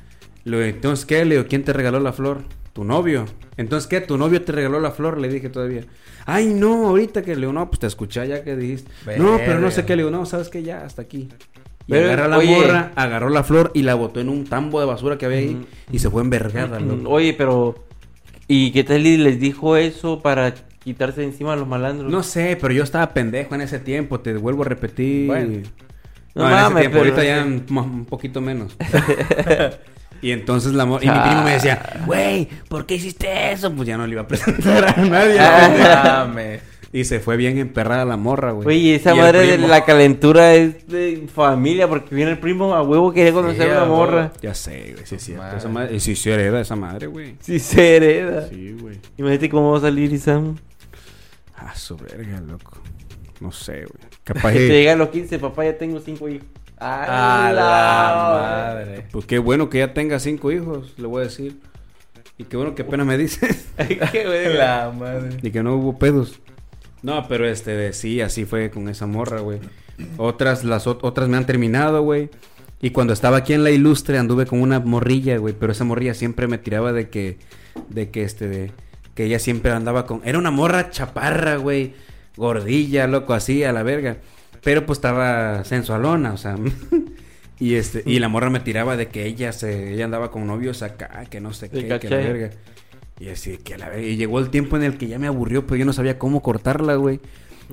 Le digo, entonces, ¿qué? Le digo, ¿quién te regaló la flor? Tu novio. Entonces, ¿qué? ¿Tu novio te regaló la flor? Le dije todavía. Ay, no, ahorita que le digo, no, pues te escuché ya que dijiste. No, pero no sé qué. Le digo, no, ¿sabes qué? Ya, hasta aquí. Y Pero, agarra la oye. morra, agarró la flor y la botó en un tambo de basura que había ahí. Y se fue envergada, loco. Oye, pero... ¿Y qué tal y les dijo eso para quitarse de encima a los malandros? No sé, pero yo estaba pendejo en ese tiempo, te vuelvo a repetir. Bueno. No, No en ese mames, tiempo, pero- ahorita ya un, un poquito menos. [LAUGHS] y entonces la mo- y mi primo me decía, güey, ¿por qué hiciste eso? Pues ya no le iba a presentar a [LAUGHS] nadie. No mames. y se fue bien emperrada la morra, güey. Oye, esa Y madre de la calentura es de familia, porque viene el primo a huevo quería conocer Sí, a una a huevo. morra. Ya sé, güey, sí es cierto. Madre. Esa madre, y sí se hereda esa madre, güey. Sí, se hereda. Sí, güey. Imagínate cómo va a salir Isam. Ah, su verga, loco. No sé, güey. Capaz Que te que... llega a los 15, papá, ya tengo 5 hijos. A la madre. Pues qué bueno que ya tenga cinco hijos, le voy a decir. Y qué bueno que apenas me dices. [LAUGHS] Qué verga. La madre. Y que no hubo pedos. No, pero este, sí, así fue con esa morra, güey. Otras, las ot- otras me han terminado, güey. Y cuando estaba aquí en la ilustre anduve con una morrilla, güey. Pero esa morrilla siempre me tiraba de que, de que este, de, que ella siempre andaba con... Era una morra chaparra, güey. Gordilla, loco, así, a la verga. Pero pues estaba sensualona, o sea... [LAUGHS] y este, y la morra me tiraba de que ella se, ella andaba con novios acá, que no sé qué, que la verga. Y así que a la verga. Y llegó el tiempo en el que ya me aburrió, pero yo no sabía cómo cortarla, güey.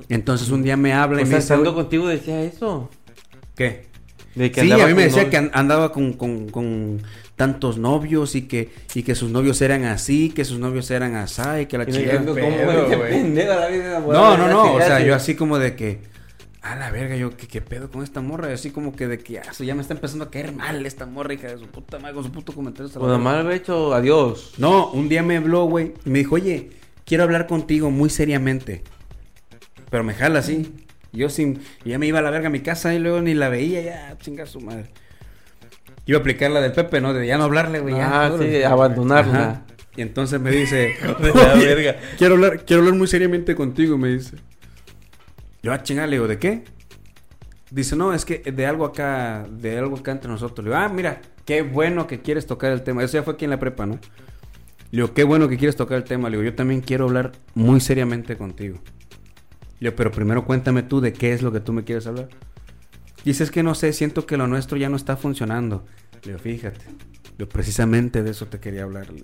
Entonces un día me habla y O me sea, dice, estando "Güey, contigo decía eso. ¿qué? De que Sí, a mí me decía novio. que an- andaba con, con- con tantos novios y que, y que sus novios eran así, que sus novios eran así, y que la vida No, no, no, o sea, yo así como de que, a la verga, yo, ¿qué, qué pedo con esta morra? Y así como que de que, ah, ya me está empezando a caer mal esta morra, hija de su puta madre, con su puto comentario. Pues verga. nomás haber hecho adiós. No, un día me habló, güey, y me dijo, oye, quiero hablar contigo muy seriamente. Pero me jala así. Yo sin. Ya me iba a la verga a mi casa y luego ni la veía, ya, chingar su madre. Iba a aplicar la del Pepe, ¿no? De ya no hablarle, güey. Ah, sí, abandonarla. Ajá. Y entonces me dice, [LAUGHS] la "Oye, verga. Quiero hablar, quiero hablar muy seriamente contigo, me dice. Yo, a chingar, le digo, ¿de qué? Dice, no, es que de algo acá, de algo acá entre nosotros. Le digo, ah, mira, qué bueno que quieres tocar el tema. Eso ya fue aquí en la prepa, ¿no? Le digo, qué bueno que quieres tocar el tema. Le digo, yo también quiero hablar muy seriamente contigo. Le digo, pero primero cuéntame tú de qué es lo que tú me quieres hablar. Dice, es que no sé, siento que lo nuestro ya no está funcionando. Le digo, fíjate, yo precisamente de eso te quería hablar. [LAUGHS]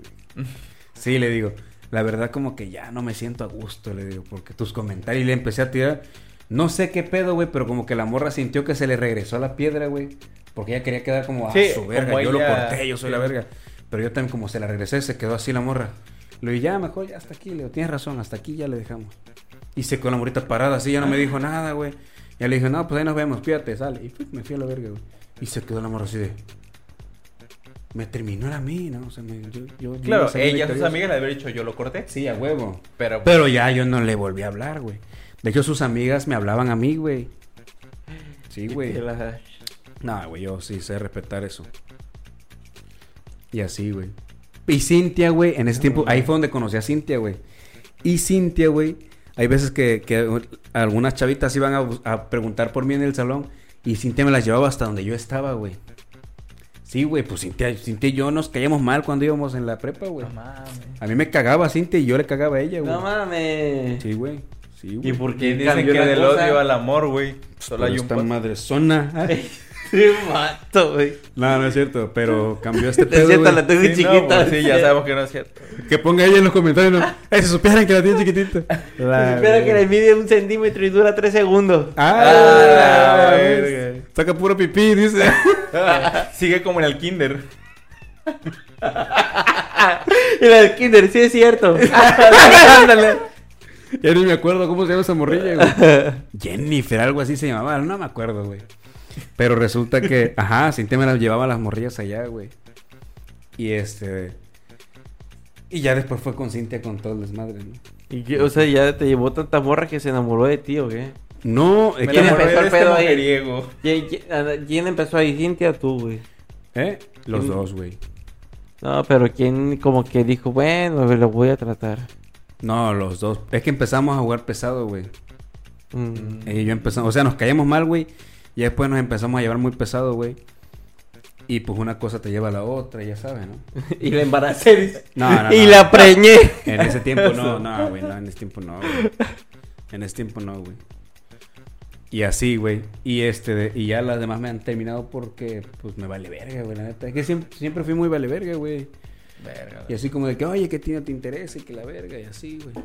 Sí, le digo, la verdad como que ya no me siento a gusto, le digo, porque tus comentarios, y le empecé a tirar, no sé qué pedo, güey, pero como que la morra sintió que se le regresó la piedra, güey, porque ella quería quedar como, a Sí, su verga, yo lo corté, yo soy la verga. Pero yo también como se la regresé, se quedó así la morra. Le digo, ya, mejor ya hasta aquí, le digo, tienes razón, hasta aquí ya le dejamos. Y se quedó la morrita parada así, ya no me dijo nada, güey. Ya le dije, no, pues ahí nos vemos, cuídate, sale. Y me fui a la verga, güey. Y se quedó la morra así de... Me terminó era a mí, ¿no? O sea, me, yo, yo, yo Claro, salí ella, sus amigas le había dicho, yo lo corté. Sí, a huevo. Pero, Pero ya yo no le volví a hablar, güey. De hecho, sus amigas me hablaban a mí, güey. Sí, güey. La- No, güey, yo sí sé respetar eso. Y así, güey. Y Cintia, güey, en ese tiempo, ahí fue donde conocí a Cintia, güey. Y Cintia, güey, hay veces que, que algunas chavitas iban a, preguntar por mí en el salón y Cintia me las llevaba hasta donde yo estaba, güey. Sí, güey, pues Cintia, Cintia y yo nos caíamos mal cuando íbamos en la prepa, güey. No mames. A mí me cagaba Cintia y yo le cagaba a ella, güey. No mames. Sí, güey. Sí, güey. ¿Y por qué dicen que del odio al amor, güey. Solo hay un esta madre zona. [LAUGHS] Sí, mato, güey. No, no es cierto, pero cambió este [LAUGHS] Es pedo, cierto, güey. la tengo Sí, no, chiquita. pues sí, ya sabemos que no es cierto. Que ponga ella en los comentarios, ¿no? Eh, se supieran que la tiene chiquitita. [LAUGHS] La Espera que verga. le mide un centímetro y dura tres segundos. ¡Ah! Ah, la verga. Saca puro pipí, dice. [LAUGHS] Sigue como en el kinder. la del kinder, sí es cierto. Ándale. Ya ni me acuerdo cómo se llama esa morrilla, güey. Jennifer, algo así se llamaba. No me acuerdo, güey. Pero resulta que, [LAUGHS] ajá, Cintia me las llevaba a las morrillas allá, güey. Y este. Y ya después fue con Cintia con todo el desmadre, ¿no? Y que, o sea, ya te llevó tanta morra que se enamoró de ti, ¿o qué? No, es Me que. ¿Quién enamoré empezó el este pedo ahí? mujeriego. ¿Quién, quién- quién empezó ahí? ¿Cintia o tú, güey? ¿Eh? Los ¿Quién? dos, güey. No, pero ¿quién como que dijo, bueno, lo voy a tratar? No, los dos. Es que empezamos a jugar pesado, güey. Mm. Ella y yo empezamos, o sea, nos caíamos mal, güey. Y después nos empezamos a llevar muy pesado, güey. Y pues una cosa te lleva a la otra, ya sabes, ¿no? [LAUGHS] y la embaracé. No, no, y la preñé. En ese tiempo no, no, güey, no, en ese tiempo no, güey. En ese tiempo no, güey. Y así, güey. Y este, de- y ya las demás me han terminado porque, pues me vale verga, güey, la neta. Es que siempre, siempre fui muy vale verga, güey. Verga. Y así como de que, oye, que a ti no te interesa y que la verga, y así, güey.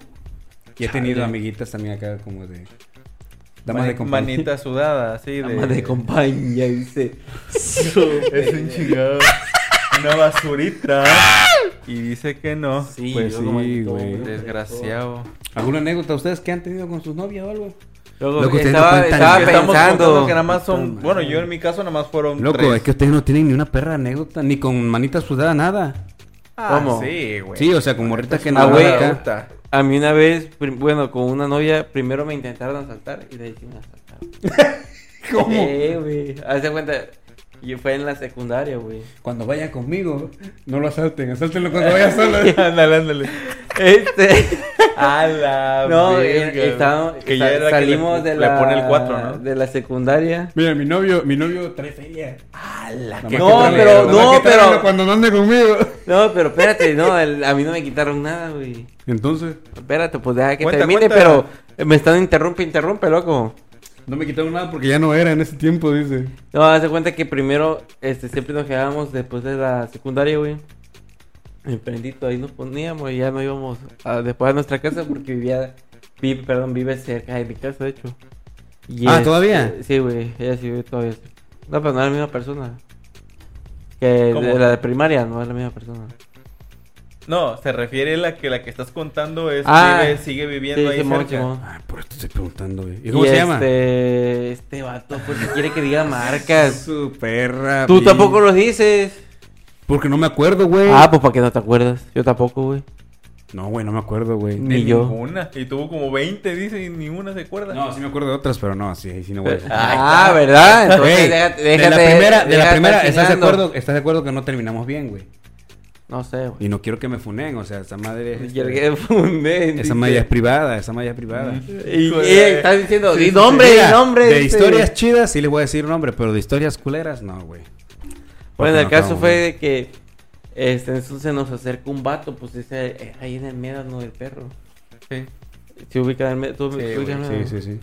Y he tenido amiguitas también acá como de. Damas Mani- de compañía. Manita sudada, así de... Ama de compañía, dice. Es un chingado. Una basurita. Y dice que no. Sí, Pues sí, que güey. Desgraciado. ¿Alguna anécdota ustedes que han tenido con sus novias o algo? Luego, Loco, ustedes no estaba, estaba pensando. que nada más son... Bueno, yo en mi caso nada más fueron Loco, tres. es que ustedes no tienen ni una perra anécdota, ni con manita sudada, nada. Ah, ¿Cómo? Sí, güey. Sí, o sea, con morritas que Ah, no güey. A mí una vez, bueno, con una novia, primero me intentaron asaltar y de ahí sí me asaltaron. [LAUGHS] ¿Cómo? Sí, güey. Haz de cuenta, yo fue en la secundaria, güey. Cuando vaya conmigo, no lo asalten, asáltenlo cuando vaya solo. [LAUGHS] ándale, ándale. Este. [LAUGHS] A la no, verga. estábamos- Que ya era que salimos le, de le la. pone el 4, ¿no? De la secundaria. Mira, mi novio, mi novio trae feria. Qué más No, que pero- no, que pero- Cuando no ande conmigo. No, pero espérate, no, el- a mí no me quitaron nada, güey. Entonces, Espérate, pues deja que Cuenta, termine, cuenta. pero me están interrumpe, interrumpe, loco. No me quitaron nada porque ya no era en ese tiempo, dice. No, haz de cuenta que primero, este, siempre nos quedábamos después de la secundaria, güey. En Prendito, ahí nos poníamos y ya no íbamos a, después a nuestra casa porque vivía, vi- perdón, vive cerca de mi casa, de hecho. Y Ah, este, ¿todavía? Sí, güey, ella sí vive todavía. No, pero no es la misma persona. Que ¿Cómo? de la de primaria, no es la misma persona. No, se refiere a la que la que estás contando es Ah, vive- sigue viviendo Sí, ahí Simón, cerca. Simón. Ah, por esto estoy preguntando, güey. ¿Y cómo Y se llama? Este, este vato, pues quiere que diga marcas. [LAUGHS] Su perra. Tú tampoco lo dices. Porque no me acuerdo, güey. Ah, pues para que no te acuerdas. Yo tampoco, güey. No, güey, no me acuerdo, güey. Ni yo. Ninguna. Y tuvo como 20, dice, y ninguna se acuerda. No, sí me acuerdo de otras, pero no, sí, ahí sí no voy a decir. Ah. ¿verdad? Entonces, Güey, déjate, de la déjate- primera, de la primera, ¿estás de acuerdo? ¿Estás de acuerdo que no terminamos bien, güey? No sé, güey. Y no quiero que me funen, o sea, esa madre es- Y el que fundé, esa dice. madre ya es privada, esa madre ya es privada. Y, de- estás diciendo, di sí, nombre, sí. di nombre. De este. historias chidas sí les voy a decir nombre, pero de historias culeras no, güey. Bueno, el no caso fue bien. de que este, entonces nos acerca un vato, pues ese era ahí en el médano del perro. Sí. ¿Se ubica en el médano? ¿Tú Sí? Sí, sí, sí.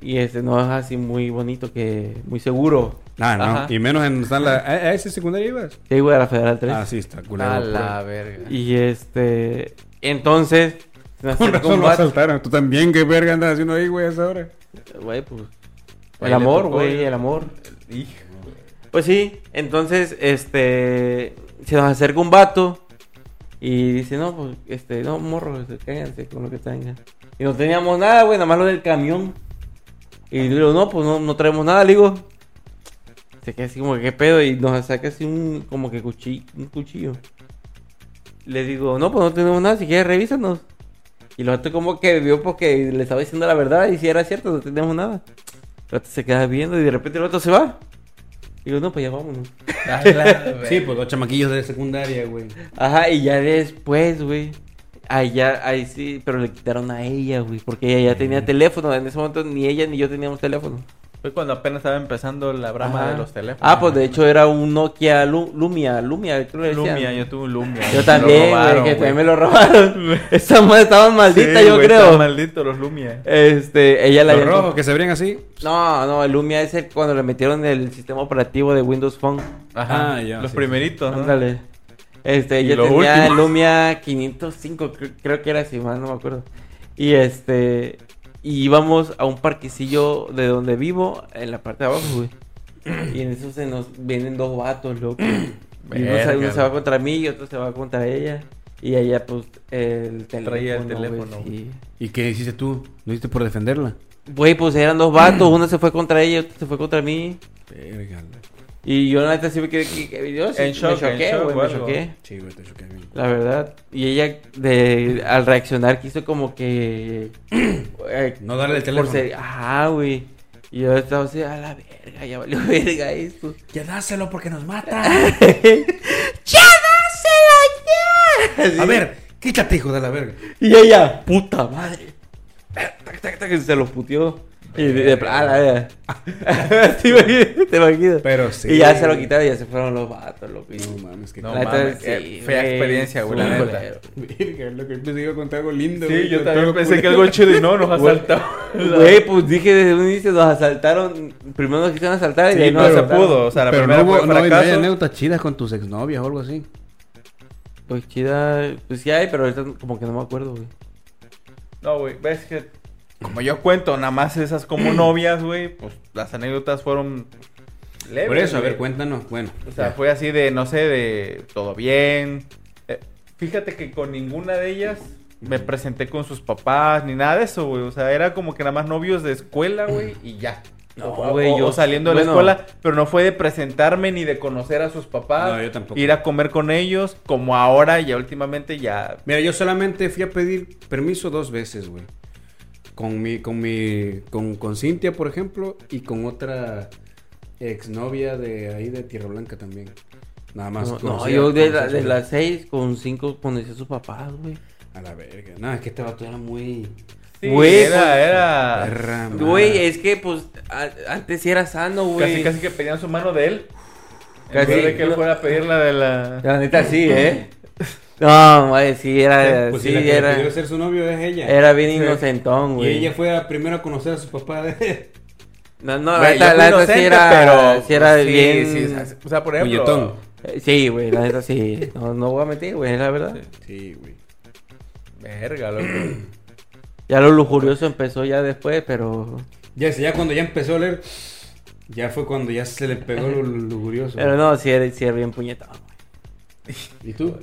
Y este no es así muy bonito que muy seguro. Ah, no. Ajá. Y menos en la. ¿A, [LAUGHS] a ese secundaria ibas? Sí, güey, a la Federal 3. Ah, sí, está culero. A la verga. Y este. Entonces. [LAUGHS] Con razón lo asaltaron. Tú también, ¿qué verga andas haciendo ahí, güey, a esa hora? Güey, pues. El amor, güey, el amor. Hijo. Pues sí, entonces, este. Se nos acerca un vato. Y dice, no, pues, este, no, morro, este, cáiganse con lo que tengan. Y no teníamos nada, güey, nada más lo del camión. Y le digo, no, pues no, no traemos nada, le digo. Se queda así como que, ¿qué pedo? Y nos saca así un, como que cuchillo, un cuchillo. Le digo, no, pues no tenemos nada, si quieres revísanos. Y el vato como que vio porque le estaba diciendo la verdad y si era cierto, no tenemos nada. El vato se queda viendo y de repente el vato se va. Y digo, no, pues ya vámonos. [LAUGHS] [LAUGHS] Verga. Sí, pues dos chamaquillos de secundaria, güey. Ajá, y ya después, güey. Allá, ahí sí, pero le quitaron a ella, güey, porque ella ya tenía teléfono. En ese momento ni ella ni yo teníamos teléfono. Fue cuando apenas estaba empezando la brama Ajá. de los teléfonos. Ah, pues de hecho era un Nokia Lu- Lumia, Lumia, ¿tú le decías? Lumia, yo tuve un Lumia. Yo también, robaron, que también me lo robaron. [LAUGHS] Madre estaban malditas, Sí, yo güey, creo. estaban malditos los Lumia. Este, ella la Los rojos que se abrían así. No, no, el Lumia es el cuando le metieron el sistema operativo de Windows Phone. Ajá, Ah, ya, los sí, primeritos, ¿no? Ándale. Este, Y ella lo tenía último. el Lumia 505, cre- creo que era así, más no me acuerdo. Y este, y íbamos a un parquecillo de donde vivo, en la parte de abajo, güey. Y en eso se nos vienen dos vatos, loco. [CLEARS THROAT] Y uno, se, Verga, uno se va contra mí y otro se va contra ella. Y ella, pues, el teléfono. Traía el güey, teléfono. sí. ¿Y qué hiciste tú? ¿Lo hiciste por defenderla? Güey, pues eran dos vatos, uno se fue contra ella y otro se fue contra mí. Verga. Y yo la neta sí me quedé que, que- yo sí En shock, me choqué, en shock güey, o me choqué. Sí, güey, te choqué bien. La verdad. Y ella, de, al reaccionar, quiso como que. eh, No darle el por teléfono. ser- Ajá, güey. Y yo estaba así, a la verga, ya valió [LAUGHS] verga esto. Ya dáselo porque nos mata. [LAUGHS] ¡Ya dáselo ya! A ver, quítate, hijo de la verga. Y ella, puta madre. Tac, tac, tac, y se lo puteó. Y de, de a la verga. [LAUGHS] ¿Te. Pero sí. Y ya se lo quitaron y ya se fueron los vatos, loco. No mames, que No La neta, mames, sí, fea güey, experiencia, güey, la neta. Verga, lo que pensé que iba a contar algo lindo. Sí, güey, yo también pensé culero. que algo chido y no, nos asaltó. Güey, pues [LAUGHS] dije desde un inicio nos asaltaron. Primero nos quisieron asaltar y Sí, de ahí nos pero se asaltaron. pudo. O sea, la Pero primera no hubo fue no, hay- no hay fracaso. anécdotas chidas con tus exnovias o algo así. Pues chida, pues sí hay, pero ahorita como que no me acuerdo, güey. No, güey, ves que como yo cuento, nada más esas como [CLEARS THROAT] novias, güey, pues las anécdotas fueron leves. Por eso, a ver, cuéntanos. Bueno, O sea, ya. fue así de, no sé, de todo bien. Eh, fíjate que con ninguna de ellas me presenté con sus papás ni nada de eso, güey. O sea, era como que nada más novios de escuela, güey, y ya. No, güey, yo- saliendo de bueno. la escuela, pero no fue de presentarme ni de conocer a sus papás. No, yo tampoco. Ir a comer con ellos, como ahora, ya últimamente ya. Mira, yo solamente fui a pedir permiso dos veces, güey. Con mi, con mi, con, con Cintia, por ejemplo, y con otra exnovia de ahí de Tierra Blanca también. Nada más. No, yo de, la- de las seis con cinco conocí a sus papás, güey. A la verga. No, es que este vato era muy... Sí, Güey, era, pues, era. Perra. Güey, es que pues a- antes sí era sano, güey. Casi, casi que pedían su mano de él. Casi, Casi de que él fuera a pedir la de la. La neta sí, ¿eh? [LAUGHS] No, güey, sí era, Pues sí si la que le era, pidió ser su novio es ella. era bien Sí. inocentón, Y güey. ella fue a primero a conocer a su papá de... No, no, Güey, la neta la sí inocente, era, pero sí era sí, bien... sí, o sea, o sea, por ejemplo. Puñetón. Eh, Sí, güey, la neta sí. No, no voy a mentir, güey, es la verdad. Sí, güey. Verga, loco. [CLEARS THROAT] Ya lo lujurioso empezó ya después, pero... Ya, ya cuando ya empezó a leer, ya fue cuando ya se le pegó lo [LAUGHS] lujurioso. Pero no, sí era, sí era bien puñetado, güey. ¿Y tú?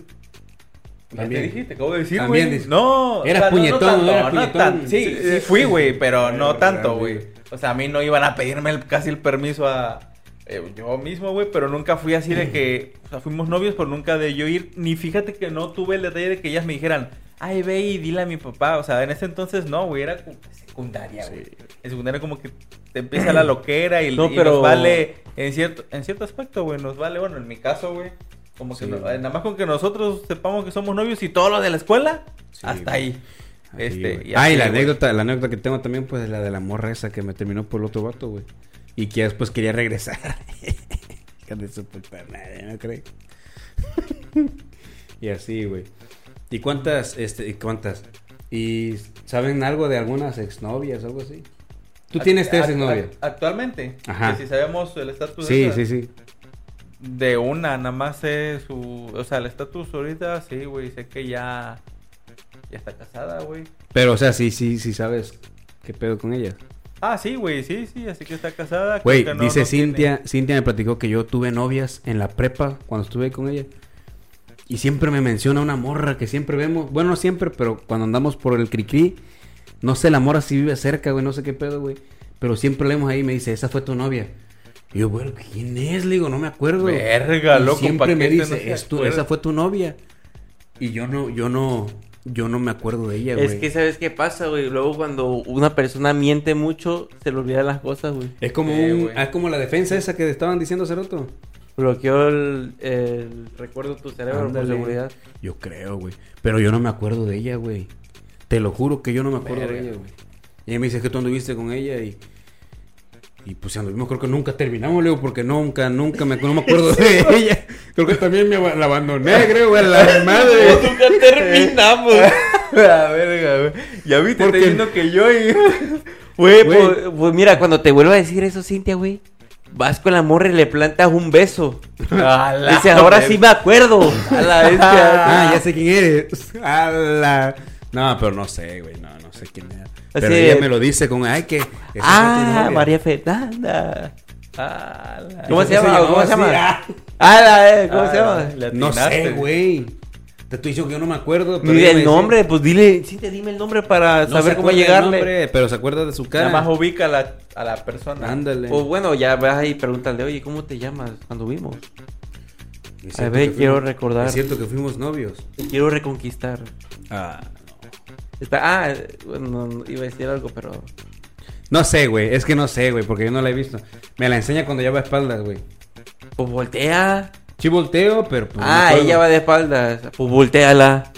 Ya te dije, te acabo de decir, También güey. No, Era puñetón, no era puñetón. tan- sí, sí fui, güey, pero no tanto, güey. O sea, a mí no iban a pedirme el- casi el permiso a eh, yo mismo, güey, pero nunca fui así de que, o sea, fuimos novios, pero nunca de yo ir, ni fíjate que no tuve el detalle de que ellas me dijeran, ay, ve y dile a mi papá, o sea, en ese entonces no, güey, era secundaria, güey. En secundaria como que te empieza la loquera y, No, y pero- nos vale, en cierto, en cierto aspecto, güey, nos vale, bueno, en mi caso, güey, como que Sí, no- güey. nada más con que nosotros sepamos que somos novios y todo lo de la escuela, Sí, hasta güey. ahí. Así, Este, güey. y ah, y la güey. anécdota, la anécdota que tengo también, pues, es la de la morra esa que me terminó por el otro vato, güey. Y que después quería regresar. [LAUGHS] ¿no crees? [LAUGHS] y así, güey. ¿Y cuántas, este, y cuántas? ¿Y saben algo de algunas exnovias o algo así? Tú tienes tres exnovias. ac- Actualmente. Ajá. Que si sabemos el estatus Sí, de esa, sí, sí. De una, nada más sé su... O sea, el estatus ahorita, sí, güey. Sé que ya... Ya está casada, güey. Pero, o sea, sí, sí, sí sabes qué pedo con ella. Ah, sí, güey. Sí, sí. Así que está casada. Güey, no- dice no tiene- Cintia, Cintia me platicó que yo tuve novias en la prepa cuando estuve con ella. Y siempre me menciona una morra que siempre vemos. Bueno, no siempre, pero cuando andamos por el Cricri, no sé, la morra si vive cerca, güey, no sé qué pedo, güey. Pero siempre leemos ahí y me dice, esa fue tu novia. Y yo, bueno, ¿quién es? Le digo, no me acuerdo. Verga, Y loco, Siempre ¿pa' me qué te dice, no se "Es tu- acuerda?" esa fue tu novia. Y yo no, yo no, yo no me acuerdo de ella, güey. Es que, ¿sabes qué pasa, güey? Luego cuando una persona miente mucho, se le olvidan las cosas, güey. Es como, un- güey. es como la defensa esa que estaban diciendo hace rato. Bloqueó el, el recuerdo de tu cerebro Ándale. por seguridad. Yo creo, güey. Pero yo no me acuerdo de ella, güey. Te lo juro que yo no me acuerdo Verga. de ella, güey. Y ella me dice que tú anduviste con ella y. Y pues anduvimos, creo que nunca terminamos, Leo, porque nunca, nunca me, no me acuerdo de [LAUGHS] ella. Creo que también me la abandoné, creo, güey, a la [LAUGHS] madre. Nunca terminamos. [LAUGHS] La verga, güey. Ya viste, Porque- estoy diciendo que yo y... Güey, Güey. pues, pues mira, cuando te vuelva a decir eso, Cintia, güey, vas con la morra y le plantas un beso. La Dice, ahora sí me acuerdo. A la bestia. Ah, ya sé quién eres. A la... No, pero no sé, güey, no, no sé quién era. Pero Así ella me lo dice con, ay, que... Ah, novia". María Fernanda. A la- ¿Cómo se llama? ¿Cómo se llama? ah. Ah, la, eh, ¿cómo Ah, se llama? le No sé, güey. Te estoy diciendo que yo no me acuerdo. pero me el dice- nombre, pues dile, sí, te dime el nombre para No saber cómo llegarle. nombre, pero se acuerda de su cara. Nada más ubica a la, a la persona. Ándale. O bueno, ya vas ahí y pregúntale, oye, ¿cómo te llamas cuando vimos? A ver, quiero fuimos- recordar. Es cierto que fuimos novios. Quiero reconquistar. Ah, Está, ah, bueno, no, no, iba a decir algo, pero... no sé, güey. Es que no sé, güey, porque yo no la he visto. Me la enseña cuando ya va a espaldas, güey. Pues voltea. Sí volteo, pero... pues, no ah, ella va de espaldas. Pues volteala.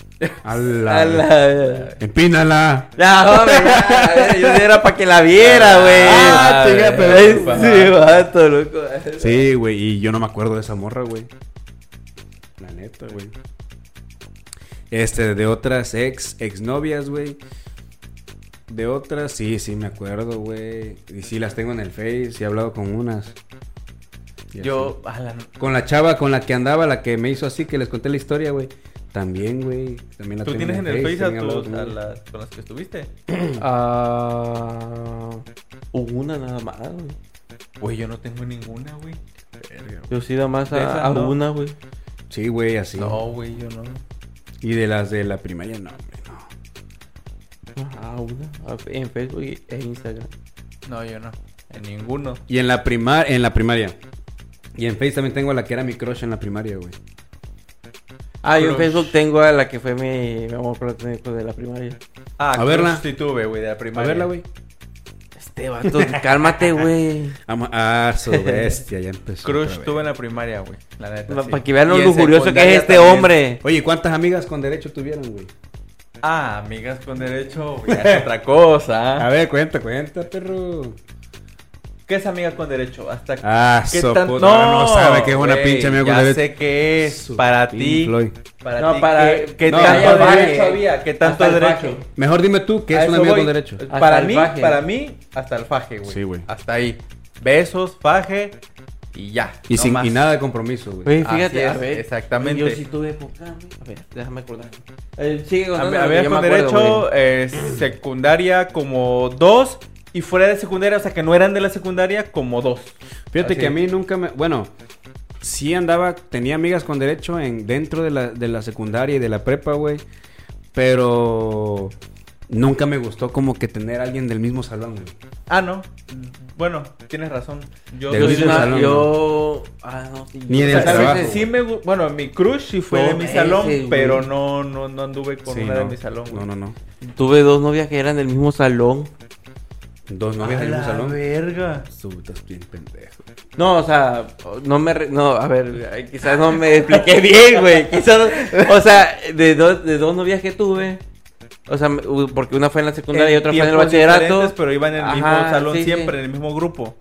A la- A la- Empínala. Ya, hombre, ya, a ver, yo era para que la viera, güey. Ah, chinga, güey. pero- Ajá. sí, vato, loco. Sí, güey. Y yo no me acuerdo de esa morra, güey. La neta, güey. Este, de otras ex, exnovias, güey. De otras, sí, sí me acuerdo, güey. Y sí las tengo en el Face. Y he hablado con unas. Y Yo, a la... Con la chava con la que andaba, la que me hizo así, que les conté la historia, güey. También, güey. También la ¿Tú tengo tienes en el Face a, tus- con a ella. las con las que estuviste? Ah, una nada más, güey. Güey, yo no tengo ninguna, güey. Yo sí nada más a, a no. una, güey. Sí, güey, así. No, güey, yo no. Y de las de la primaria, no, güey, no. Ah, una. Ah, En Facebook y- e Instagram. No, yo no. En ninguno. Y en la primar en la primaria. Y en Face también tengo a la que era mi crush en la primaria, güey. Ah, yo en. Facebook tengo a la que fue mi, mi amor platónico de la primaria. Ah, A verla. Sí tuve, güey, de la A primaria. verla, güey. Este vato, cálmate, güey. [LAUGHS] Ah, su bestia, ya empezó. Crush tuve en la primaria, güey. La neta, sí. Para que vean lo lujurioso que es este también. hombre. Oye, ¿cuántas amigas con derecho tuvieron, güey? Ah, amigas con derecho, güey, es otra cosa. A ver, cuenta, cuenta, perro. ¿Qué es amiga con derecho? Hasta Ah, ¿Qué so tan- puta, ahora no sabe que es una pinche amiga con ya derecho. sé qué es para ti. Para No, para- ¿qué, qué no, tanto para- derecho había? ¿Qué tanto derecho? faje. Mejor dime tú, ¿qué A es una amiga voy. con derecho? Hasta Para mí, faje. para mí, hasta el faje, güey. Sí, güey. Hasta ahí. Besos, faje y ya. Y, no sin, más. y nada de compromiso, güey. Oye, fíjate, a es, ver. exactamente. Yo sí tuve época. A ver, déjame acordar. Eh, sigue A- contando que con acuerdo, derecho, eh, secundaria como dos. Y fuera de secundaria, o sea que no eran de la secundaria, como dos. Fíjate Así. que a mí nunca me... Bueno, sí andaba... Tenía amigas con derecho en dentro de la, de la secundaria y de la prepa, güey. Pero... Nunca me gustó como que tener a alguien del mismo salón, güey. Ah, no. Bueno, tienes razón. Yo, Del Yo, mismo sí, no, salón, yo... Ah, no, sí. Ni yo- en O el sea, trabajo. Sí me bueno, mi crush sí fue de mi salón, ese, pero no, no, no anduve con Sí, una no. de mi salón, güey. No, no, no. Tuve dos novias que eran del mismo salón. Dos novias mismo la salón. verga. Tú estás bien pendejo. No, o sea, no me... re- No, a ver, quizás no me [LAUGHS] expliqué bien, güey. Quizás... O sea, de dos, de dos novias que tuve... O sea, me- porque una fue en la secundaria y otra fue en el tiempos bachillerato. diferentes, Pero iban en el mismo Ajá, salón sí, siempre, sí. en el mismo grupo.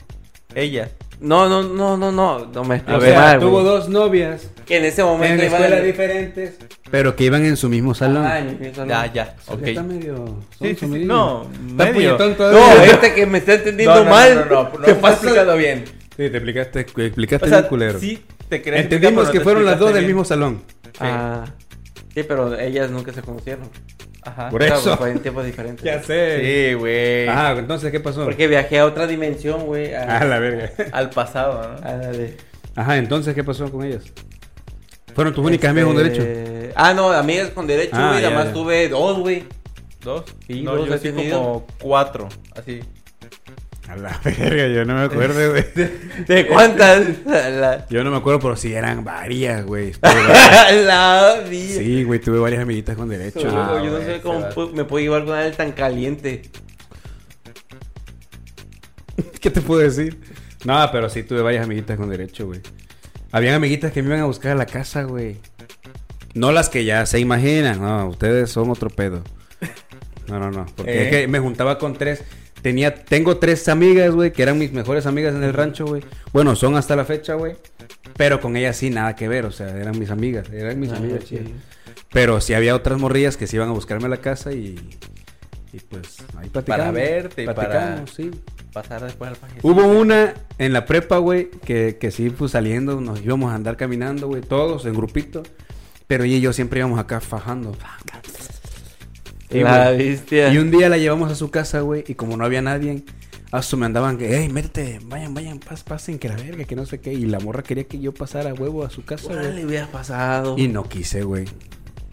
Ella. No, no, no, no, no, no me O expliqué sea, mal, tuvo güey. dos novias Que en ese momento en iban escuelas en- diferentes, pero que iban en su mismo salón. Ah, en el mismo salón. Ya, ya, O sea, ok. Está medio... Sí, sí, sí, no, Está medio. No, este que me está entendiendo No, no, mal. no, no, no, [LAUGHS] no, te estás explicando bien. Sí, te explicaste, explicaste O sea, bien culero. sí te explicar, Entendimos que fueron las dos explicaste del bien. mismo salón. Ah, sí, pero ellas nunca se conocieron. Ajá. Por eso. Fue en tiempos diferentes. [LAUGHS] sé. Sí, güey. Ah, entonces, ¿qué pasó? Porque viajé a otra dimensión, güey. a- Ah, la verga. [LAUGHS] Al pasado, ¿no? a la de- Ajá, entonces, ¿qué pasó con ellas? ¿Fueron tus únicas amigas con derecho? Este, Ah, no, amigas con derecho, Ah, güey. ya, Nada más ya. tuve dos, güey. ¿Dos? Sí, no, dos yo he sí tenido. como cuatro, así. A la [LAUGHS] verga, yo no me acuerdo, güey. [LAUGHS] ¿De cuántas? la... Yo no me acuerdo, pero sí eran varias, güey. [LAUGHS] la vida. Sí, güey, tuve varias amiguitas con derecho. Yo, Ah, yo no güey, sé cómo me puedo llevar con él tan caliente. ¿Qué te puedo decir? No, pero sí tuve varias amiguitas con derecho, güey. Habían amiguitas que me iban a buscar a la casa, güey. No las que ya se imaginan, no, ustedes son otro pedo. No, no, no. Porque ¿Eh? es que me juntaba con tres. Tenía, tengo tres amigas, güey, que eran mis mejores amigas en el rancho, güey. Bueno, son hasta la fecha, güey. Pero con ellas sí, nada que ver, o sea, eran mis amigas, eran mis Ah, amigas sí. Pero sí había otras morrillas que se iban a buscarme a la casa y. Y pues ahí platicamos. Para verte y para- sí. Pasar después al paje. Hubo una en la prepa, güey, que, que sí, pues saliendo, nos íbamos a andar caminando, güey, todos en grupito. Pero ella y yo siempre íbamos acá fajando. Sí, la güey. bestia. Y un día la llevamos a su casa, güey, y como no había nadie, a su me andaban que, hey, métete, vayan, vayan, pas, pasen, que la verga, que no sé qué. Y la morra quería que yo pasara a huevo a su casa, ¿Cuál le güey. hubiera pasado? Y no quise, güey.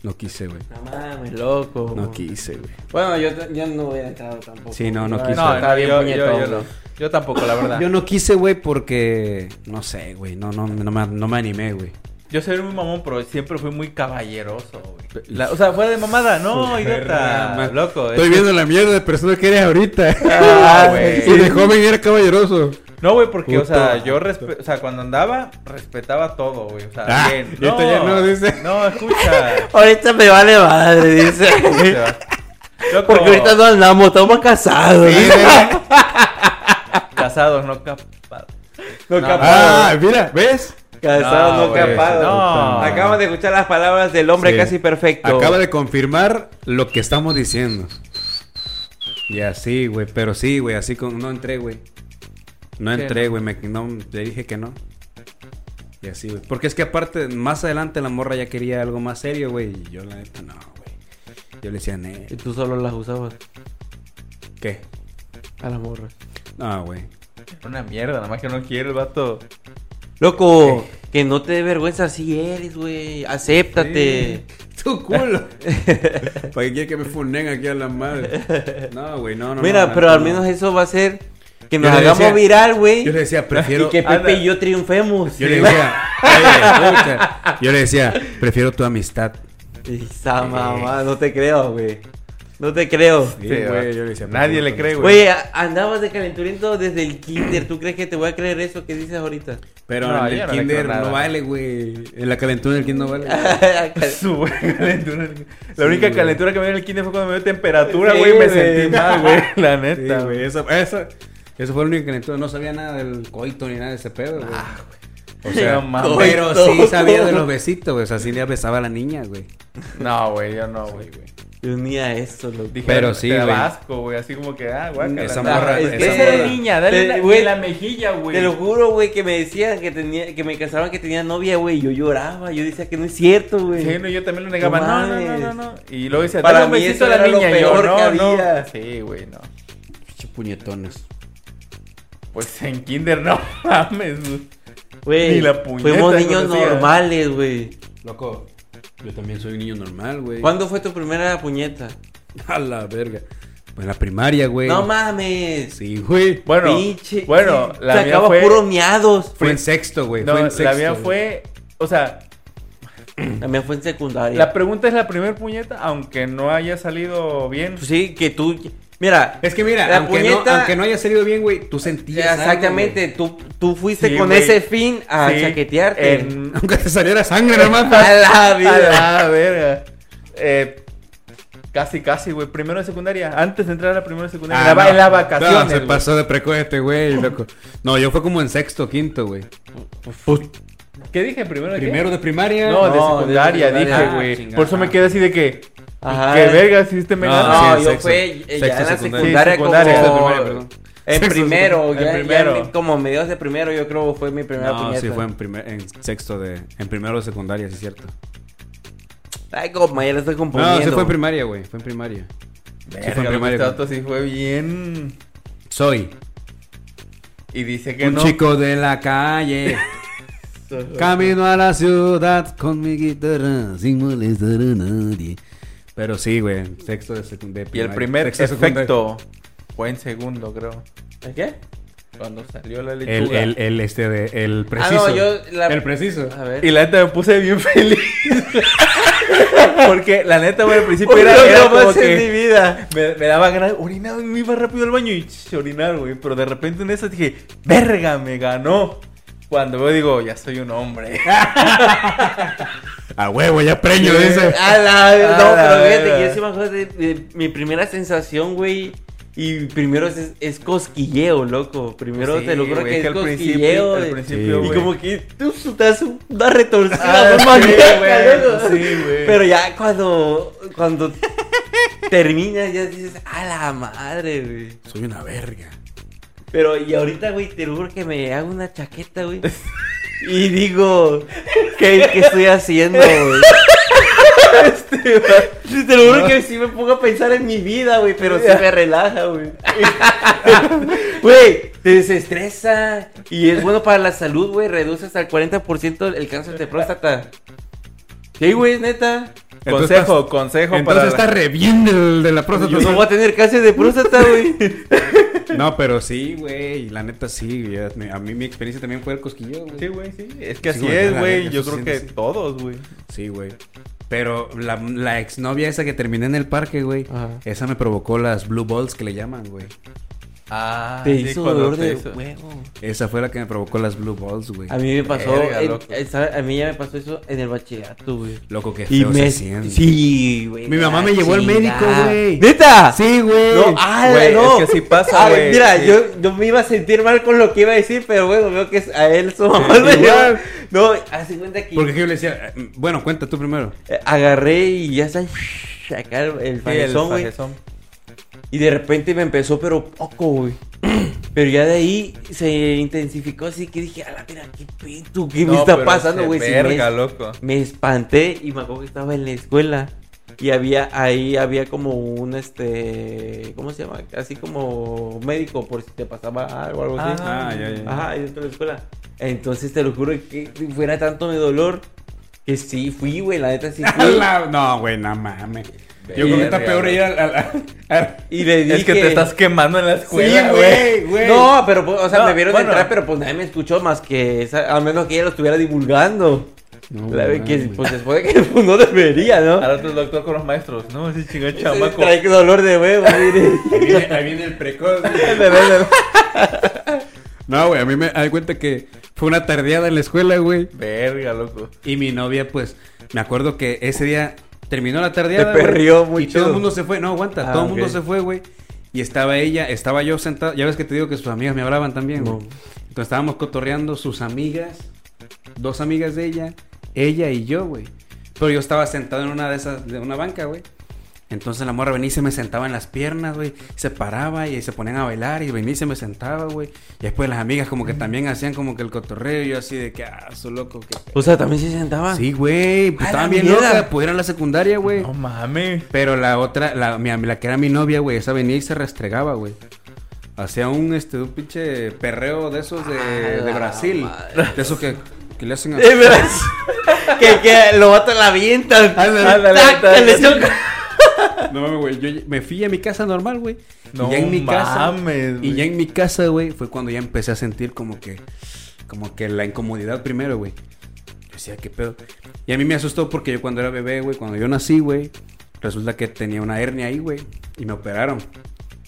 No quise, güey. No mames, loco. No quise, güey. Bueno, yo, yo no hubiera entrado tampoco. Sí, no, no quise. No, estaba no, bien yo, yo, puñetón, yo, no. güey. Yo tampoco, la verdad. Yo Yo, no quise, güey, porque, no sé, güey, no, no, no, me, no me animé, güey. Soy muy mamón, pero siempre fui muy caballeroso, güey. La- O sea, fuera de mamada, no, idiota. Loco. Estoy es- viendo la mierda de persona que eres ahorita. [LAUGHS] Ah, güey. y de joven era caballeroso. No, güey, porque, o sea, yo respe- o sea, cuando andaba, respetaba todo, güey. O sea, Ah, bien. ya no, dice. No, escucha. [LAUGHS] Ahorita me vale madre, dice. [LAUGHS] Loco, Porque ahorita no andamos, estamos casados. casados, no capados. No No, capados. Ah, mira, ¿ves? Casados, no, No. Acabamos de escuchar las palabras del hombre Sí. casi perfecto. Acaba de confirmar lo que estamos diciendo. Y así, güey, pero sí, güey, así con... No entré, güey. No ¿Qué entré, güey, me... no, le dije que no. Y así, güey. Porque es que aparte, más adelante la morra ya quería algo más serio, güey. Y yo la neta, no, güey. Yo le decía, ne. Y tú solo las usabas ¿Qué? a las morras. No, güey. Una mierda, nada más que no quiere el vato. Loco, que no te dé vergüenza si eres, güey. Acéptate. Tu culo. [LAUGHS] ¿Para qué quiere que me funen aquí a la madre? No, güey, no, no. Mira, no, pero no, al no. menos eso va a ser que nos hagamos decía- viral, güey. Yo le decía, prefiero. [LAUGHS] Y que Pepe Anda. y yo triunfemos. Yo le decía, yo le decía, prefiero tu amistad. Esa mamá, no te creo, güey. No te creo. Sí, Sí, güey, yo le decía, Nadie prefiero le cree, güey. Güey, andabas de calenturiento desde el kinder. ¿Tú crees que te voy a creer eso que dices ahorita? Pero No, en el no kinder no vale, güey. En la calentura del kinder no vale. [LAUGHS] Su buena calentura. La única güey. calentura que me dio en el kinder fue cuando me dio temperatura, Sí, güey. me güey. sentí mal, güey. [LAUGHS] La neta, güey, güey. eso, eso, eso fue la única calentura. No sabía nada del coito ni nada de ese pedo, güey. O sea, mames. pero sí sabía de los besitos, güey. O sea, sí le besaba a la niña, güey. No, güey, yo no, güey. Yo ni a eso, loco. Dije, Pero sí, güey. asco, güey. Así como que, ah, guácala. Esa morra- es que esa era niña, dale Te- la, güey, la mejilla, güey. Te lo juro, güey, que me decían que tenía, que me casaban que tenía novia, güey. Yo lloraba, yo decía que no es cierto, güey. Sí, no, yo también lo negaba. No No, no, no, no, no. Y luego decía, Para dale un mí besito eso a la era lo niña. Y yo, peor no, que no. había. Sí, güey, no. Pinche puñetones. Pues en kinder no [LAUGHS] mames, güey. Güey, Ni la puñeta fuimos niños conocía. normales, güey. Loco, yo también soy un niño normal, güey. ¿Cuándo fue tu primera puñeta? A la verga. Pues en la primaria, güey. No mames. Sí, güey. Bueno, Pinche. bueno, la mía Sacaba fue... puros miados. Fue en sexto, güey. No, fue en sexto. la mía güey. fue... O sea, La mía fue en secundaria. la pregunta es la primer puñeta, aunque no haya salido bien. Pues sí, que tú. Mira. Es que mira, La aunque, puñeta- no, aunque no haya salido bien, güey, tú sentías. algo, Exactamente, tú, tú fuiste Sí, con güey. ese fin a Sí, chaquetearte. güey. [LAUGHS] Aunque te saliera sangre, nomás. [LAUGHS] A la A vida. la verga. Eh, Casi, casi, güey. Primero de secundaria. Antes de entrar a la primera de secundaria. Ah, en, la, no. en las No, vacaciones. se güey. pasó de precoz este güey, loco. No, yo fue como en sexto, quinto, güey. ¿Qué dije? ¿Primero de qué? Primero de primaria. No, de No, de secundaria, secundaria. dije, güey. Por eso me quedé así de que. Ajá. Que verga, si este me No. No, yo fue eh, ya en la secundaria. secundaria, Sí, secundaria. como... Sexto de primaria, perdón. En primero, secundaria. ya, En ya primero. en- como mediados de primero, yo creo fue mi primera No, puñeta. sí fue en, primer, en sexto de... En primero de secundaria, sí es cierto. Ay, como ya la estoy componiendo. No, sí fue en primaria, güey. Fue en primaria. Verga, Sí, fue en primaria, este sí fue bien. Soy Y dice que un no. chico de la calle. [LAUGHS] Camino a la ciudad con mi guitarra sin molestar a nadie. Pero sí, güey, sexto de secundaria. Y el primer efecto fue en segundo, creo. ¿El qué? Cuando salió la El, lechuga. el, el, este de, el Ah, preciso. no, yo... La... El preciso. A ver. Y la neta me puse bien [LAUGHS] feliz. [LAUGHS] Porque la neta, güey, al principio era, era no como más en mi vida. me, me daba ganas, orinaba me iba rápido al baño y ch, orinar, güey. Pero de repente en eso dije, verga, me ganó. Cuando veo digo, ya soy un hombre. [LAUGHS] A huevo, ya preño, Sí. dice. A la... A No, la pero fíjate que yo sí me acuerdo de, de mi primera sensación, güey. Y primero es, es cosquilleo, loco. Primero Sí, te lo juro que es al principio- cosquilleo. principio, y como que tú te das una retorcida Ah, sí, güey. Pero ya cuando, cuando terminas, ya dices, a la madre, güey. Soy una verga. Pero y ahorita, güey, te lo juro que me hago una chaqueta, güey. [LAUGHS] Y digo, ¿qué, qué estoy haciendo, güey? Sí, [LAUGHS] Te lo juro que sí me pongo a pensar en mi vida, güey, pero sí me relaja, güey. [LAUGHS] Güey, te desestresa y es bueno para la salud, güey. Reduce hasta el 40% el cáncer de próstata. Sí, güey, neta. Entonces consejo, consejo Entonces para. está re bien del, de la próstata. Yo no voy a tener cáncer de próstata, güey. [LAUGHS] No, pero sí, güey. La neta sí. A mí mi experiencia también fue el cosquilleo, güey. Sí, güey, sí. Es que Sí, así es, güey. Yo creo que todos, güey. Sí, güey. Pero la, la exnovia esa que terminé en el parque, güey. Esa me provocó las blue balls que le llaman, güey. Ah, Te sí, hizo dolor te de hizo- huevo. Esa fue la que me provocó las blue balls, güey. A mí me pasó, a mí ya me pasó eso en el bachillerato, güey. Loco, qué Y feo me... se siente. Sí, güey. Mi mamá me llevó al médico, güey. ¿Neta? Sí, güey. No, ah, Güey, no. es que sí pasa, güey, Mira, sí. yo, yo me iba a sentir mal con lo que iba a decir, pero bueno, veo que es a él su mamá Sí, lo. No, hace cuenta que Porque yo le decía, bueno, cuenta tú primero. eh, agarré y ya está sacar el Sí, el fajezón, güey. Y de repente me empezó, pero poco, güey. [CLEARS THROAT] Pero ya de ahí se intensificó así que dije, a la mira, qué pedo, qué me está pero pasando, güey. Sí, Verga, me, loco. me espanté y me acuerdo que estaba en la escuela. Y había, ahí había como un, este, ¿cómo se llama? Así como médico por si te pasaba algo, algo así. Ah, ya, ya. Ajá, ahí dentro de la escuela. Entonces te lo juro que fuera tanto mi dolor que sí fui, güey, la neta sí [LAUGHS] fui. La- No, güey, no mames. Yo creo que está peor ir al... al- al- Y le dije... Es que te estás quemando en la escuela, Sí, güey. güey. No, pero, pues, o sea, No, me vieron bueno. entrar, pero pues nadie me escuchó más que, esa- al menos que ella lo estuviera divulgando. No, La que, pues después de que pues, no debería, ¿no? Ahora tú el doctor con los maestros. No, ese chingado chamaco. Trae dolor de huevo. Ahí viene, ahí viene el precoz. [LAUGHS] güey. No, güey, a mí me da cuenta que fue una tardeada en la escuela, güey. Verga, loco. Y mi novia, pues, me acuerdo que ese día terminó la tardeada. Te perrió muy Y todo el mundo se fue. No, aguanta, Ah, todo el mundo se fue, güey. Y estaba ella, estaba yo sentado. Ya ves que te digo que sus amigas me hablaban también, güey. No. Entonces estábamos cotorreando sus amigas, dos amigas de ella, ella y yo, güey. Pero yo estaba sentado en una de esas, de una banca, güey. Entonces la morra venía y se me sentaba en las piernas, güey. Se paraba y se ponían a bailar y venía y se me sentaba, güey. Y después las amigas como que también hacían como que el cotorreo. Y yo así de que, ah, su loco, que... O sea, también se sentaba. Sí, güey, pues ¡A la estaban bien locas, pues eran la secundaria, güey. No mames. Pero la otra, la, mi, la que era mi novia, güey, esa venía y se restregaba, güey. Hacía un, este, un pinche perreo de esos de, Brasil. madre. De esos que, que le hacen a... Es [LAUGHS] verdad. que, que lo vatos la avientan. Ándale, ándale. No mames, güey. Yo me fui a mi casa normal, güey. No y ya en mi casa. mames, Y ya en mi casa, güey, fue cuando ya empecé a sentir como que. Como que la incomodidad primero, güey. Yo decía, ¿qué pedo? Y a mí me asustó porque yo cuando era bebé, güey, cuando yo nací, güey, resulta que tenía una hernia ahí, güey. Y me operaron.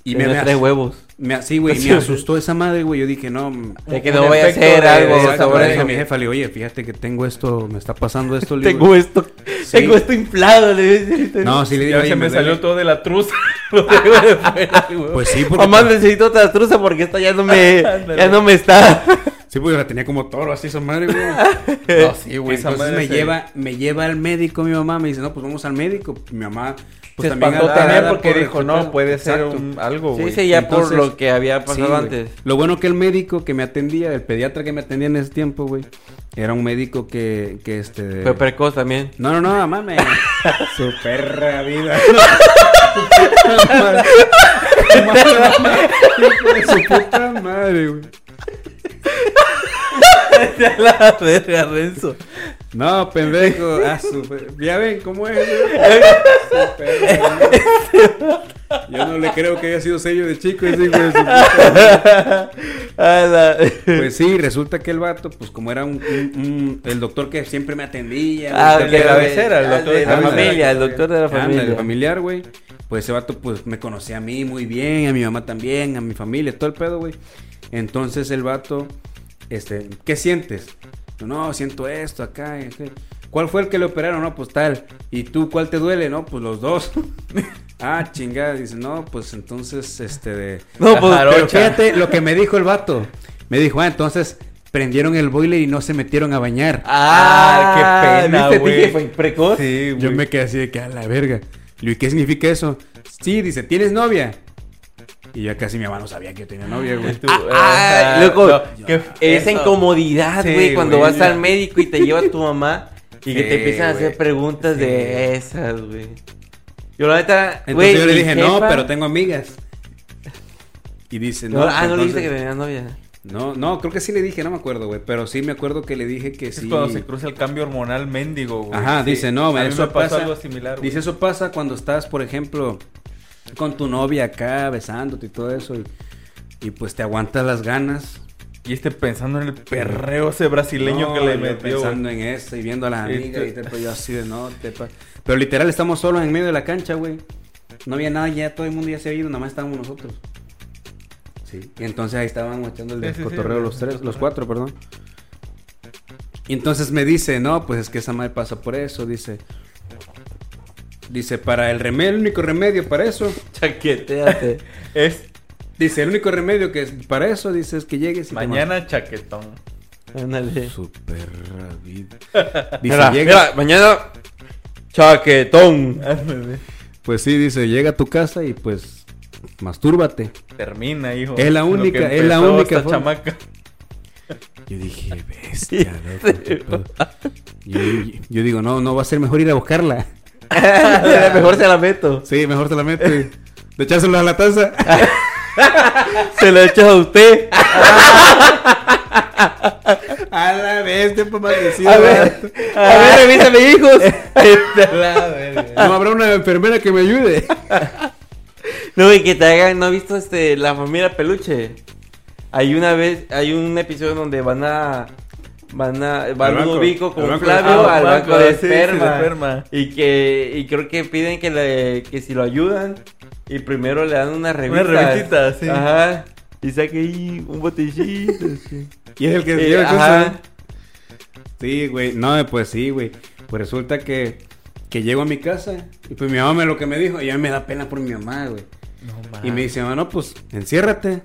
Y me, me, tres huevos. me- sí, güey, me [LAUGHS] asustó esa madre, güey. Yo dije, no. De que Un no voy a hacer algo sobre le dije a eso. mi jefa, le digo, oye, fíjate que tengo esto, me está pasando esto. le digo. Tengo esto, Sí. tengo esto inflado, le dice. No, sí le digo, Ya se me duele". salió todo de la truza. Lo traigo de fuera, güey. Pues sí, porque, Mamá, necesito otra truza porque esta ya no me, [LAUGHS] ya no me está. sí, porque la tenía como toro así esa madre, güey. [LAUGHS] No, sí, güey. Entonces me lleva, me lleva al médico mi mamá, me dice, no, pues vamos al médico. Mi mamá, pues se también también porque por dijo, no, pedo". puede ser un- algo, Sí, güey. sí, ya por lo que había Sí, pasado antes. Lo bueno que el médico que me atendía, el pediatra que me atendía en ese tiempo, güey, era un médico que, que este... Fue precoz también. No, no, no, mames. [LAUGHS] Su perra vida. [LAUGHS] Su puta madre, güey. [LAUGHS] la verga, Renzo. No, pendejo. [LAUGHS] Ah, su pe- Ya ven cómo es. [LAUGHS] Yo no le creo que haya sido sello de chico ese hijo de su puta [LAUGHS] madre. Pues sí, resulta que el vato, pues como era un, un- un- el doctor que siempre me atendía. Ah, el de era- cabecera, el ah, doctor de la familia, el doctor de la familia. el familiar, güey. Pues ese vato, pues, me conocía a mí muy bien, a mi mamá también, a mi familia, todo el pedo, güey. Entonces el vato, este, ¿qué sientes? Yo, no, siento esto acá. ¿Cuál fue el que le operaron? No, pues tal. ¿Y tú cuál te duele? No, pues los dos. [LAUGHS] ah, chingada. Dice, no, pues entonces, este, de... No, pues, Pero fíjate lo que me dijo el vato. Me dijo, ah, entonces prendieron el boiler y no se metieron a bañar. Ah, qué pena, ¿viste? güey. Dije, fue precoz. Sí. Yo me quedé así de que a la verga. ¿y qué significa eso? Sí, dice, ¿tienes novia? Y yo casi mi mamá no sabía que yo tenía novia, güey. Tú- Ah, loco, no, Esa eso. incomodidad, Sí, güey, cuando güey, vas ya. al médico y te lleva tu mamá y que te empiezan a hacer preguntas de esas, güey. Yo la neta, Entonces güey, yo le dije, no, pero tengo amigas. Y dice, no, No, ah, no le dijiste que tenía novia. No, no, creo que sí le dije, no me acuerdo, güey. Pero sí me acuerdo que le dije que Es sí. cuando se cruza el cambio hormonal mendigo, güey. Ajá, Sí. dice, no, a mí eso me pasó pasa. algo similar. Dice, eso pasa cuando estás, por ejemplo, con tu novia acá, besándote y todo eso. Y, y pues te aguantas las ganas. Y este pensando en el perreo ese brasileño No, que le metió, güey. pensando en eso y viendo a las amigas y te, pues, yo así de no, te Pero literal estamos solos en medio de la cancha, güey. No había nada, ya todo el mundo ya se había ido, nada más estábamos nosotros. Sí. Y entonces ahí estábamos echando el Sí, sí, sí, cotorreo el los tres, los cuatro, perdón. Y entonces me dice, no, pues es que esa madre pasa por eso, dice. Dice, para el remedio, el único remedio para eso. [LAUGHS] Chaqueteate. [LAUGHS] Es Dice, el único remedio que es para eso, dice, es que llegues y te mañana chaquetón. Ándale. Su perra vida. [LAUGHS] Dice, Mira, llega, mira, mañana chaquetón. Ándale. pues sí, dice, llega a tu casa y pues mastúrbate. Termina, hijo. Es la única- es la única esta chamaca. Yo dije, bestia, loco, qué pedo". yo, yo- yo digo, no, no va a ser mejor ir a buscarla. [LAUGHS] Mejor se la meto. Sí, mejor te la mete. De echárselo a la taza. [LAUGHS] Se lo echas a usted. [LAUGHS] A la bestia, pues maldecido. A ver, a ver, revísame, hijos. No habrá una enfermera que me ayude. No, y que te hagan, ¿no has visto este, la familia peluche? Hay una vez, hay un episodio donde van a, van a, va Ludovico con banco Flavio al Ah, banco banco, de sí, sí, esperma. de esperma. Y que, y creo que piden que le, que si lo ayudan, y primero le dan una revista. revistita, sí. Ajá. Y saque ahí un botellito, [LAUGHS] sí. Y es el que Eh, lleva ajá. cosas. Sí, güey. No, pues sí, güey. Pues resulta que, que llego a mi casa y pues mi mamá me lo que me dijo y a mí me da pena por mi mamá, güey. Y me dice, mamá, no, pues enciérrate.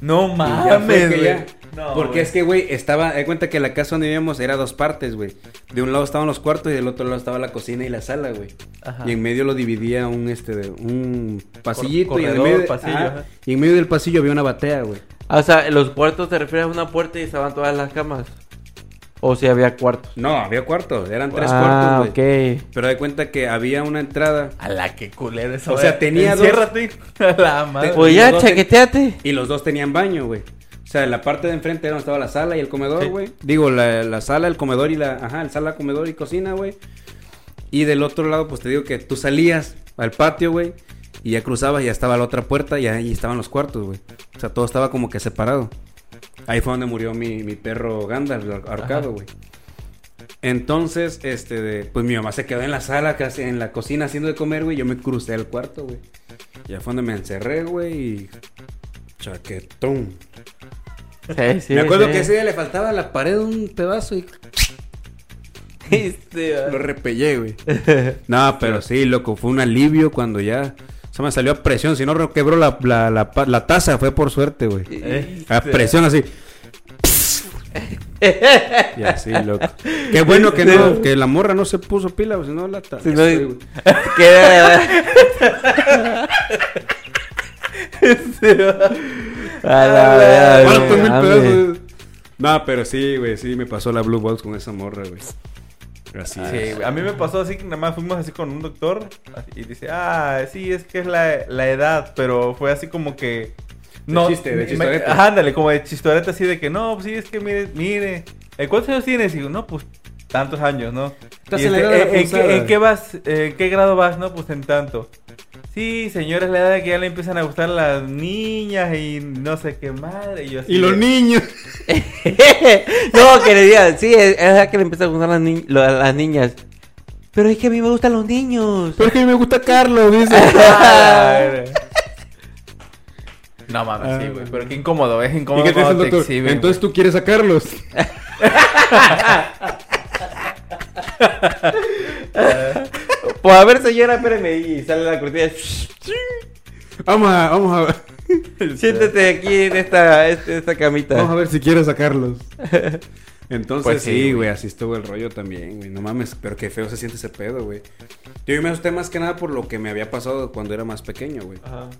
No Y ya fue mames, güey. No, Porque es que, güey, estaba, de cuenta que la casa donde vivíamos era dos partes, güey. De un lado estaban los cuartos y del otro lado estaba la cocina y la sala, güey. Ajá. Y en medio lo dividía un, este, de- un pasillito y en medio, pasillo, ajá, ajá. y en medio del pasillo había una batea, güey. Ah, O sea, los cuartos te refieres a una puerta y estaban todas las camas. O si había cuartos. No, había cuartos, eran tres ah, cuartos, güey. ok. Pero de cuenta que había una entrada A la que culera esa O sea, tenía dos- Enciérrate. [LAUGHS] A la madre. Pues ya, chaqueteate. y los dos tenían baño, güey. O sea, la parte de enfrente era donde estaba la sala y el comedor, Sí. güey. Digo, la, la sala, el comedor y la... Ajá, el sala, comedor y cocina, güey. Y del otro lado, pues te digo que tú salías al patio, güey. Y ya cruzabas y ya estaba la otra puerta y ahí estaban los cuartos, güey. O sea, todo estaba como que separado. Ahí fue donde murió mi, mi perro Gandalf, ahor- ahorcado, güey. Entonces, este, de- pues mi mamá se quedó en la sala, casi en la cocina haciendo de comer, güey. Yo me crucé al cuarto, güey. Ya fue donde me encerré, güey, y chaquetón. Sí, sí, me acuerdo sí. que ese día le faltaba a la pared un pedazo y Este, lo repellé, güey. No, pero sí, loco, fue un alivio cuando ya se me salió a presión. Si no quebró la, la, la, pa- la taza, fue por suerte, güey. Eh, A presión así. y así, loco. Qué bueno que no, que la morra no se puso pila, si no la taza. Si no-. [LAUGHS] Queda- [LAUGHS] [LAUGHS] No, pero sí, güey, sí me pasó la Blue Balls con esa morra, güey. Así Sí, es. A mí me pasó así que nada más fuimos así con un doctor y dice, ah, sí, es que es la, la edad, pero fue así como que... No, chiste, de me- chistorete. ajá, ándale, como de chistorete así de que no, pues sí, es que mire, mire. ¿En cuántos años tienes? Y digo, no, pues tantos años, ¿no? Estás Y en la este, edad de la "¿En- ¿en, qué, punzada". en qué vas? ¿En qué grado vas? No, pues en tanto. Sí, señora, es la edad de que ya le empiezan a gustar las niñas y no sé qué madre. Y, yo así Y los de- niños. [LAUGHS] no, que le digan, sí, es es la que le empieza a gustar las, ni- lo- a las niñas. Pero es que a mí me gustan los niños. Pero es que a mí me gusta Carlos, dice. Ay, [LAUGHS] No mames, sí, Ah. güey. Pero qué incómodo, es ¿Y incómodo. qué te dice el doctor? exhiben, Entonces tú quieres a Carlos. [LAUGHS] Pues a ver, señora, espérame. Y sale la cortina. Vamos a, vamos a, [LAUGHS] Siéntate aquí en esta, este- esta camita. vamos a ver si quieres a Carlos. [LAUGHS] Entonces Pues sí, güey. así estuvo el rollo también, güey. No mames, pero qué feo se siente ese pedo, güey. Yo me asusté más que nada por lo que me había pasado cuando era más pequeño, güey. Ajá.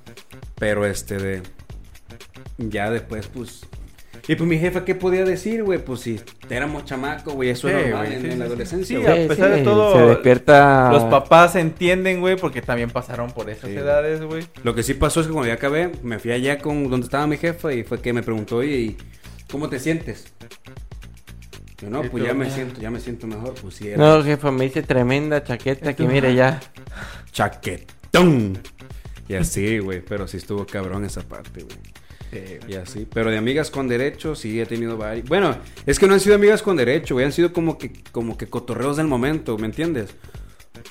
Pero este de. Ya después, pues. Y pues mi jefa, ¿qué podía decir, güey? Pues si éramos chamacos, güey, eso Sí, es normal en, sí, en sí, la adolescencia, Sí, a pesar de todo, Se despierta. Los papás entienden, güey, porque también pasaron por esas Sí, edades, güey. Lo que sí pasó es que cuando ya acabé, me fui allá con donde estaba mi jefa y fue que me preguntó, oye, ¿y ¿cómo te sientes? Yo, no, pues ya me siento, ya me siento mejor, pues sí, era No, jefa, me dice tremenda chaqueta que mire ya. chaquetón. Y así, güey, pero sí estuvo cabrón esa parte, güey. Y así, pero de amigas con derecho sí he tenido varias. Bueno, es que no han sido amigas con derecho, güey, han sido como que como que cotorreos del momento, ¿me entiendes?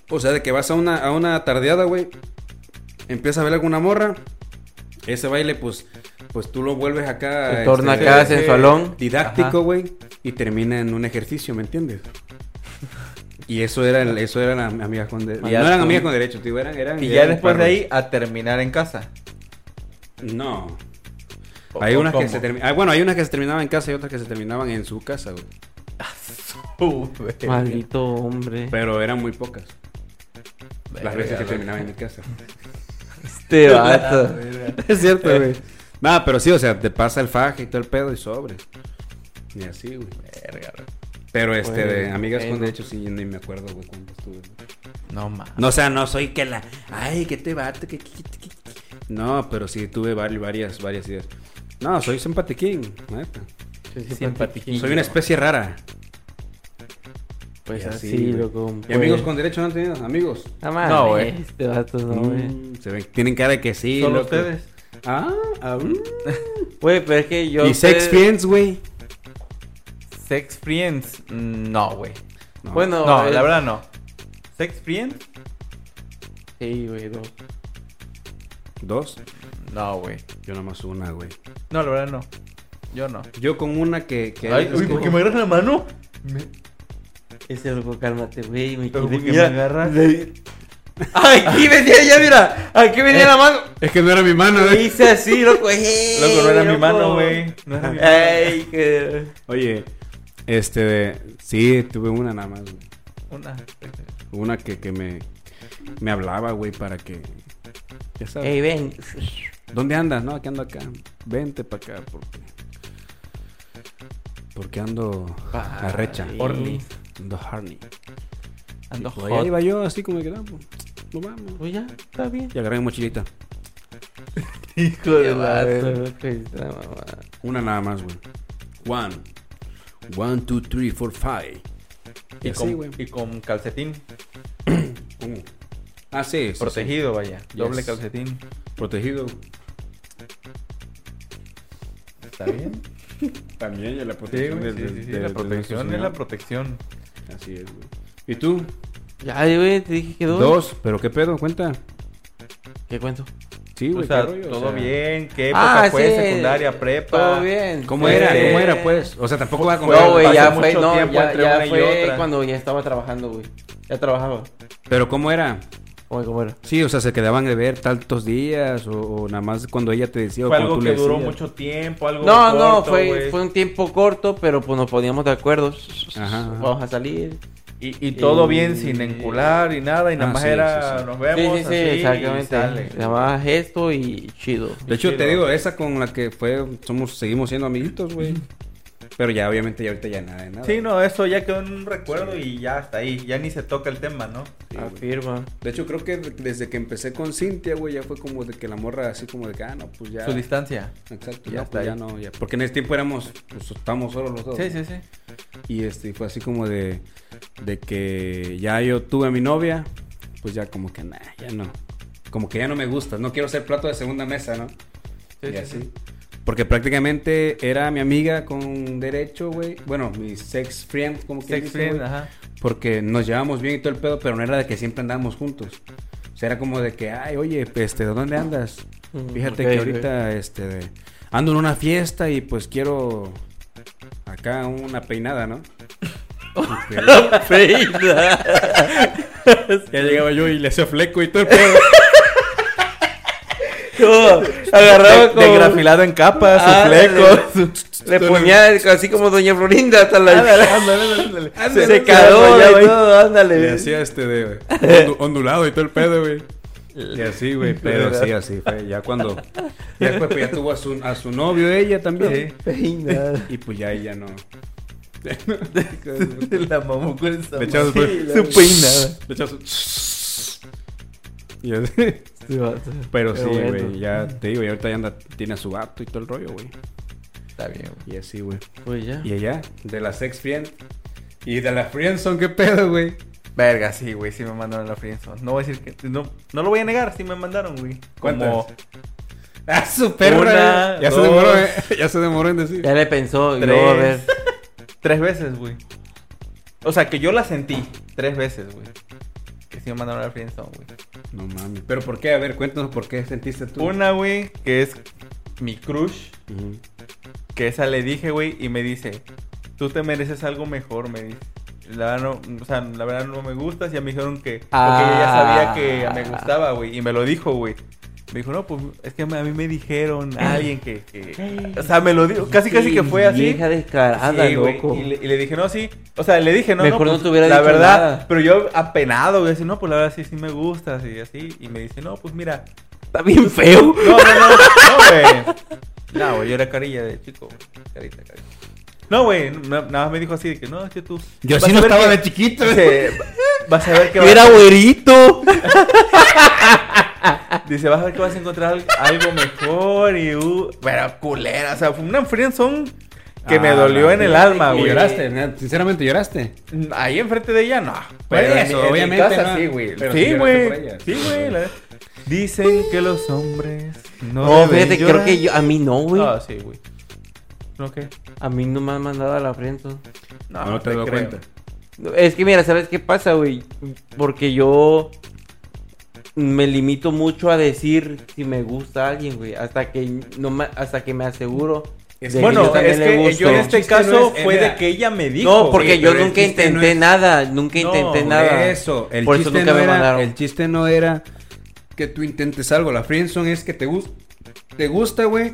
O sea, de que vas a una a una tardeada, güey, empiezas a ver alguna morra, ese baile pues pues tú lo vuelves acá Se torna este, acá sensualón. didáctico, güey, y termina en un ejercicio, ¿me entiendes? Y eso era el- eso eran am- amigas con derecho. No eran amigas con derecho, tío, eran eran Y ya eran después de perros. ahí, a terminar en casa. No. ¿O- Hay unas que se terminaban. bueno, hay unas que se terminaban en casa y otras que se terminaban en su casa, güey. [LAUGHS] Güey. Maldito hombre. Pero eran muy pocas. Las veces que Verga, terminaban en mi casa. Este [LAUGHS] vato. es cierto, güey. Nada, pero sí, o sea, te pasa el faje y todo el pedo y sobre. Y así, güey. Verga, güey. Pero este, de amigas con bueno. derecho sí, yo ni me acuerdo, güey, cuánto estuve. güey. No mames. No, o sea, no soy que la. Ay, que te bato, que. que- que- que- No, pero sí tuve vari- varias, varias ideas. No, soy simpatiquín, neta. Simpatiquín. Soy una especie rara. Pues Y así, güey. loco. ¿Y amigos con derecho no han tenido? Amigos. No, mames, No, güey. Este vato no, güey. Mm, se ven, tienen cara de que sí. Solo loco. ustedes. Ah, ah, mm. [LAUGHS] Güey, pero es que yo. Y sex friends, güey. Sex friends. No, güey. No. Bueno, No, es- la verdad no. Sex friends. Sí, güey, no. Dos. No, güey. Yo nomás una, güey. No, la verdad no. Yo no. Yo con una que. que Ay, uy, ¿por qué me agarras la mano? Ese loco, cálmate, güey. Me quiere- ¿por qué mira, me agarras? le- Ay, aquí venía ya, mira. Aquí venía la mano. Es que no era mi mano, güey. hice así, loco. [LAUGHS] ey, Loco, no era mi mano, güey. No era mi mano. Ay, que. Oye, este de. Sí, tuve una nada más, güey. Una. Una que, que me. Me hablaba, güey, para que. Ya sabes. Ey, ven. ¿Dónde andas? No, aquí ando acá. Vente para acá porque. Porque ando Pa- arrecha. Horny. Ando horny. Ando hot. iba yo así como que no, pues, nos vamos. Pues ya, está bien. Y agarré mi mochilita. [LAUGHS] Hijo de la. Una nada más, güey. One. One, two, three, four, five. Y así, con, y con calcetín. ¿Cómo? [COUGHS] Ah, sí. Protegido, vaya. Doble calcetín. Protegido. ¿Está bien? También ya la Sí, protección. güey. del- Sí, sí, sí. del- La protección es la protección. Así es, güey. ¿Y tú? Ya, güey, te dije que dos. Dos. ¿Pero qué pedo? Cuenta. ¿Qué cuento? Sí, güey, o sea, qué rollo, o todo sea. bien, qué época Ah, fue, sí. secundaria, prepa. Todo bien. ¿Cómo era? ¿Cómo era, pues? O sea, tampoco va a fue- No, güey, ya fue, no, ya, ya y fue cuando ya estaba trabajando, güey. Ya trabajaba. Pero ¿cómo era? ¿Cómo, cómo era? Sí, o sea, se quedaban de ver tantos días o, o nada más cuando ella te decía o Fue cuando algo tú que le duró decías. mucho tiempo, algo No, no, corto, fue, güey. fue un tiempo corto, pero pues nos poníamos de acuerdo. Ajá, ajá. Vamos a salir. Y, y todo Y- bien, sin encular y nada, y nada Ah, más sí, era, sí, sí. nos vemos, sí, sí, así, exactamente. sale. Se llamaba Gesto y Chido. De hecho, te chido. digo, esa con la que fue, somos, seguimos siendo amiguitos, güey. Pero ya, obviamente, ya ahorita ya nada de nada. Sí, no, eso ya quedó en un recuerdo y ya está ahí, ya ni se toca el tema, ¿no? Sí, güey. Afirma. De hecho, creo que desde que empecé con Cintia, güey, ya fue como de que la morra así como de que, ah, no, pues ya. Su distancia. Exacto, Ya ya, está pues ya no, ya. Porque en ese tiempo éramos, pues estábamos solos los dos. Sí, ¿no? sí, sí. Y este, fue así como de, de que ya yo tuve a mi novia, pues ya como que, nah, ya no. Como que ya no me gusta, no quiero ser plato de segunda mesa, ¿no? Sí, y sí, así. sí. Porque prácticamente era mi amiga con derecho, güey. Bueno, mi sex friend, como que Sex dice, friend, ajá. Porque nos llevábamos bien y todo el pedo, pero no era de que siempre andábamos juntos. O sea, era como de que, ay, oye, este, ¿de dónde andas? Mm, Fíjate que ahorita, este, ando en una fiesta y pues quiero acá una peinada, ¿no? [LAUGHS] Feita. [LAUGHS] ya llegaba yo y le hacía fleco y todo el pedo. Como, agarraba De, como... de grafilado en capas, su Ándale. fleco. su- Le ponía así como Doña Florinda hasta la... Ándale, [LAUGHS] ándale, ándale. Se rayaba y todo, ándale. Le hacía este de ondu- [LAUGHS] ondulado y todo el pedo, güey. Y así, güey, pero sí, así fue. Ya cuando. [LAUGHS] Ya después pues, ya tuvo a su, a su novio ella también. Peina. Y pues ya ella no. La mamó con esa Le echaba su- su peinada. Le echaba su- Y así. Pero sí, bueno. güey, ya te digo, y ahorita ya anda, tiene a su gato y todo el rollo, güey. Está bien, güey. Y así, güey. Pues ya. Y ella, de la sex friend. Y de la friendzone, ¿qué pedo, güey? Verga, sí, güey, sí me mandaron a la friendzone. No voy a decir que... No, no lo voy a negar, sí me mandaron, güey. Como. [LAUGHS] Ah, su perra. Una, ya, se demoró, eh, ya se demoró en decir. Ya le pensó y tres... luego a ver. Tres veces, güey. O sea, que yo la sentí tres veces, güey. Que sí me mandaron a la friendzone, güey. No mames. ¿Pero por qué? A ver, cuéntanos por qué sentiste tú. Una, güey, que es mi crush. Que esa le dije, güey, y me dice, tú te mereces algo mejor, me dice. La verdad no, o sea, la verdad no me gustas, ya me dijeron que... Porque ella ya sabía que me gustaba, güey, y me lo dijo, güey. Me dijo, no, pues es que a mí me dijeron [LAUGHS] alguien que... que... O sea, me lo dijo, casi casi que fue así. Vieja descarada, Sí, loco. Y, le, y le dije, no, sí. O sea, le dije, no, Mejor no pues, te hubiera La dicho verdad, nada. pero yo apenado, güey, así, no, pues la verdad sí, sí me gustas y así. Y me dice, no, pues mira. Está bien feo. No, no, no, no, güey. No, güey, yo era carilla de chico. Carita, carita. No, güey, na- nada más me dijo así de que no, es que tú. Yo vas sí a no ver estaba que- de chiquito. [LAUGHS] Dice, vas a ver que [LAUGHS] Yo vas era güerito. [LAUGHS] Dice, vas a ver que vas a encontrar al- algo mejor y uh, pero culera, o sea, fue una friendzone que me Ah, dolió en el alma, ¿Y güey. lloraste? Sinceramente, ¿lloraste? Ahí enfrente de ella, no. Pero en eso, mi- en mi obviamente, casa ¿no? sí, güey. Pero Sí, sí lloraste güey. ella. Sí, güey. la- Dicen que los hombres no No, deben fíjate, creo llorar. que yo, a mí no, güey. Ah, sí, güey. ¿No qué? A mí no me han mandado a la frente. No, no te, doy creo. cuenta. Es que mira, ¿sabes qué pasa, güey? Porque yo me limito mucho a decir si me gusta a alguien, güey, hasta que no me, hasta que me aseguro. Es- de que Bueno, es que yo en este caso es- fue mira. de que ella me dijo. No, porque Sí, yo nunca no intenté es- nada, nunca intenté nada. Eso, el Por eso chiste nunca no me era, mandaron. el chiste no era que tú intentes algo, la friendzone es que te gusta, te gusta, güey.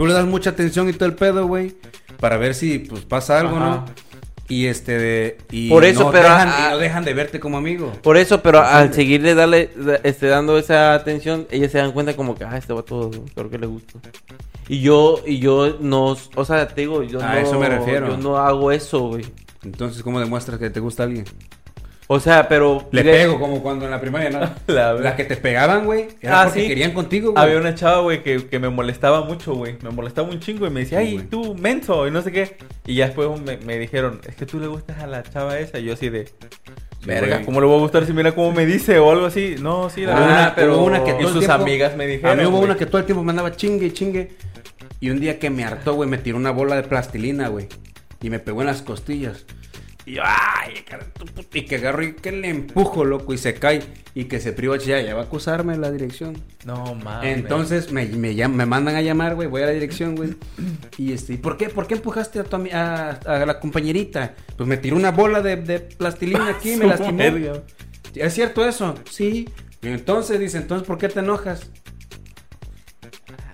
Tú le das mucha atención y todo el pedo, güey, para ver si pues pasa algo, Ajá. ¿no? Y este de y Por eso, no pero, dejan, y no dejan de verte como amigo. Por eso, pero al seguirle darle, da- este, dando esa atención, ellas se dan cuenta como que, ah, este va todo, creo que le gusta. Y yo, y yo no, o sea, te digo, yo A no, eso me refiero. yo no hago eso, güey. Entonces, ¿cómo demuestras que te gusta alguien? O sea, pero... Le pego como cuando en la primaria, ¿no? [LAUGHS] La- Las que te pegaban, güey, Ah, porque sí. querían contigo, güey. Había una chava, güey, que, que me molestaba mucho, güey. Me molestaba un chingo y me decía, ay, tú, menso, y no sé qué. Y ya después me, me dijeron, es que tú le gustas a la chava esa. Y yo así de, verga. ¿cómo le voy a gustar si mira cómo me dice o algo así? No, sí, la Hubo verdad. pero hubo una que y todo el sus tiempo- amigas me dijeron. A mí hubo una que todo el tiempo me andaba chingue y chingue. Y un día que me hartó, güey, me tiró una bola de plastilina, güey. Y me pegó en las costillas. Y yo, ay, cara de tu puta", Y que agarro y que le empujo, loco, y se cae. Y que se priva ya, ya va a acusarme la dirección. No mames. Entonces me, me, llam- me mandan a llamar, güey, voy a la dirección, güey. Y este, ¿y ¿por qué? ¿Por qué empujaste a, tu a, a la compañerita? Pues me tiró una bola de, de plastilina [LAUGHS] aquí, me Su lastimó. ¿Es cierto eso? Sí. Y entonces dice, entonces, ¿por qué te enojas?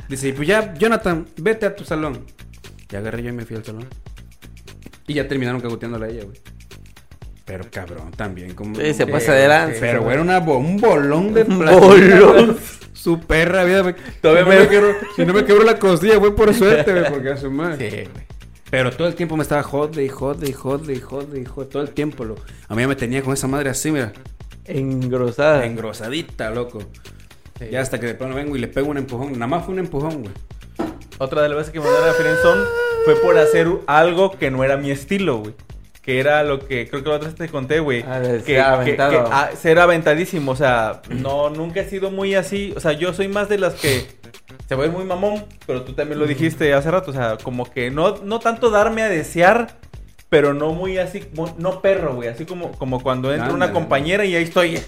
Dice, pues ya, Jonathan, vete a tu salón. Ya agarré yo y me fui al salón. Y ya terminaron cagoteándola a ella, güey. Pero cabrón, también como... Sí, se pasa de lanza. Pero güey, era una bo- un bolón de [LAUGHS] plastilina, bolón. güey. [LAUGHS] Su perra vida, güey. Todavía si, no me- me quebró, si no me quebró la costilla, fue por suerte, güey, porque a su madre. Sí, güey. Pero todo el tiempo me estaba jode y jode y jode y jode y jode. Todo el tiempo, lo. A mí ya me tenía con esa madre así, mira. Engrosada. Engrosadita, loco. Sí. Ya hasta que de plano vengo y le pego un empujón. Nada más fue un empujón, güey. Otra de las veces que me mandaron a Friendzone fue por hacer algo que no era mi estilo, güey. Que era lo que creo que la otra vez te conté, güey. Ah, que, ser aventado. que- que- ah, ser aventadísimo, o sea, no, nunca he sido muy así. O sea, yo soy más de las que se va a ir muy mamón, pero tú también lo dijiste hace rato. O sea, como que no, no tanto darme a desear, pero no muy así, no perro, güey. Así como, como cuando entra una compañera y ahí estoy.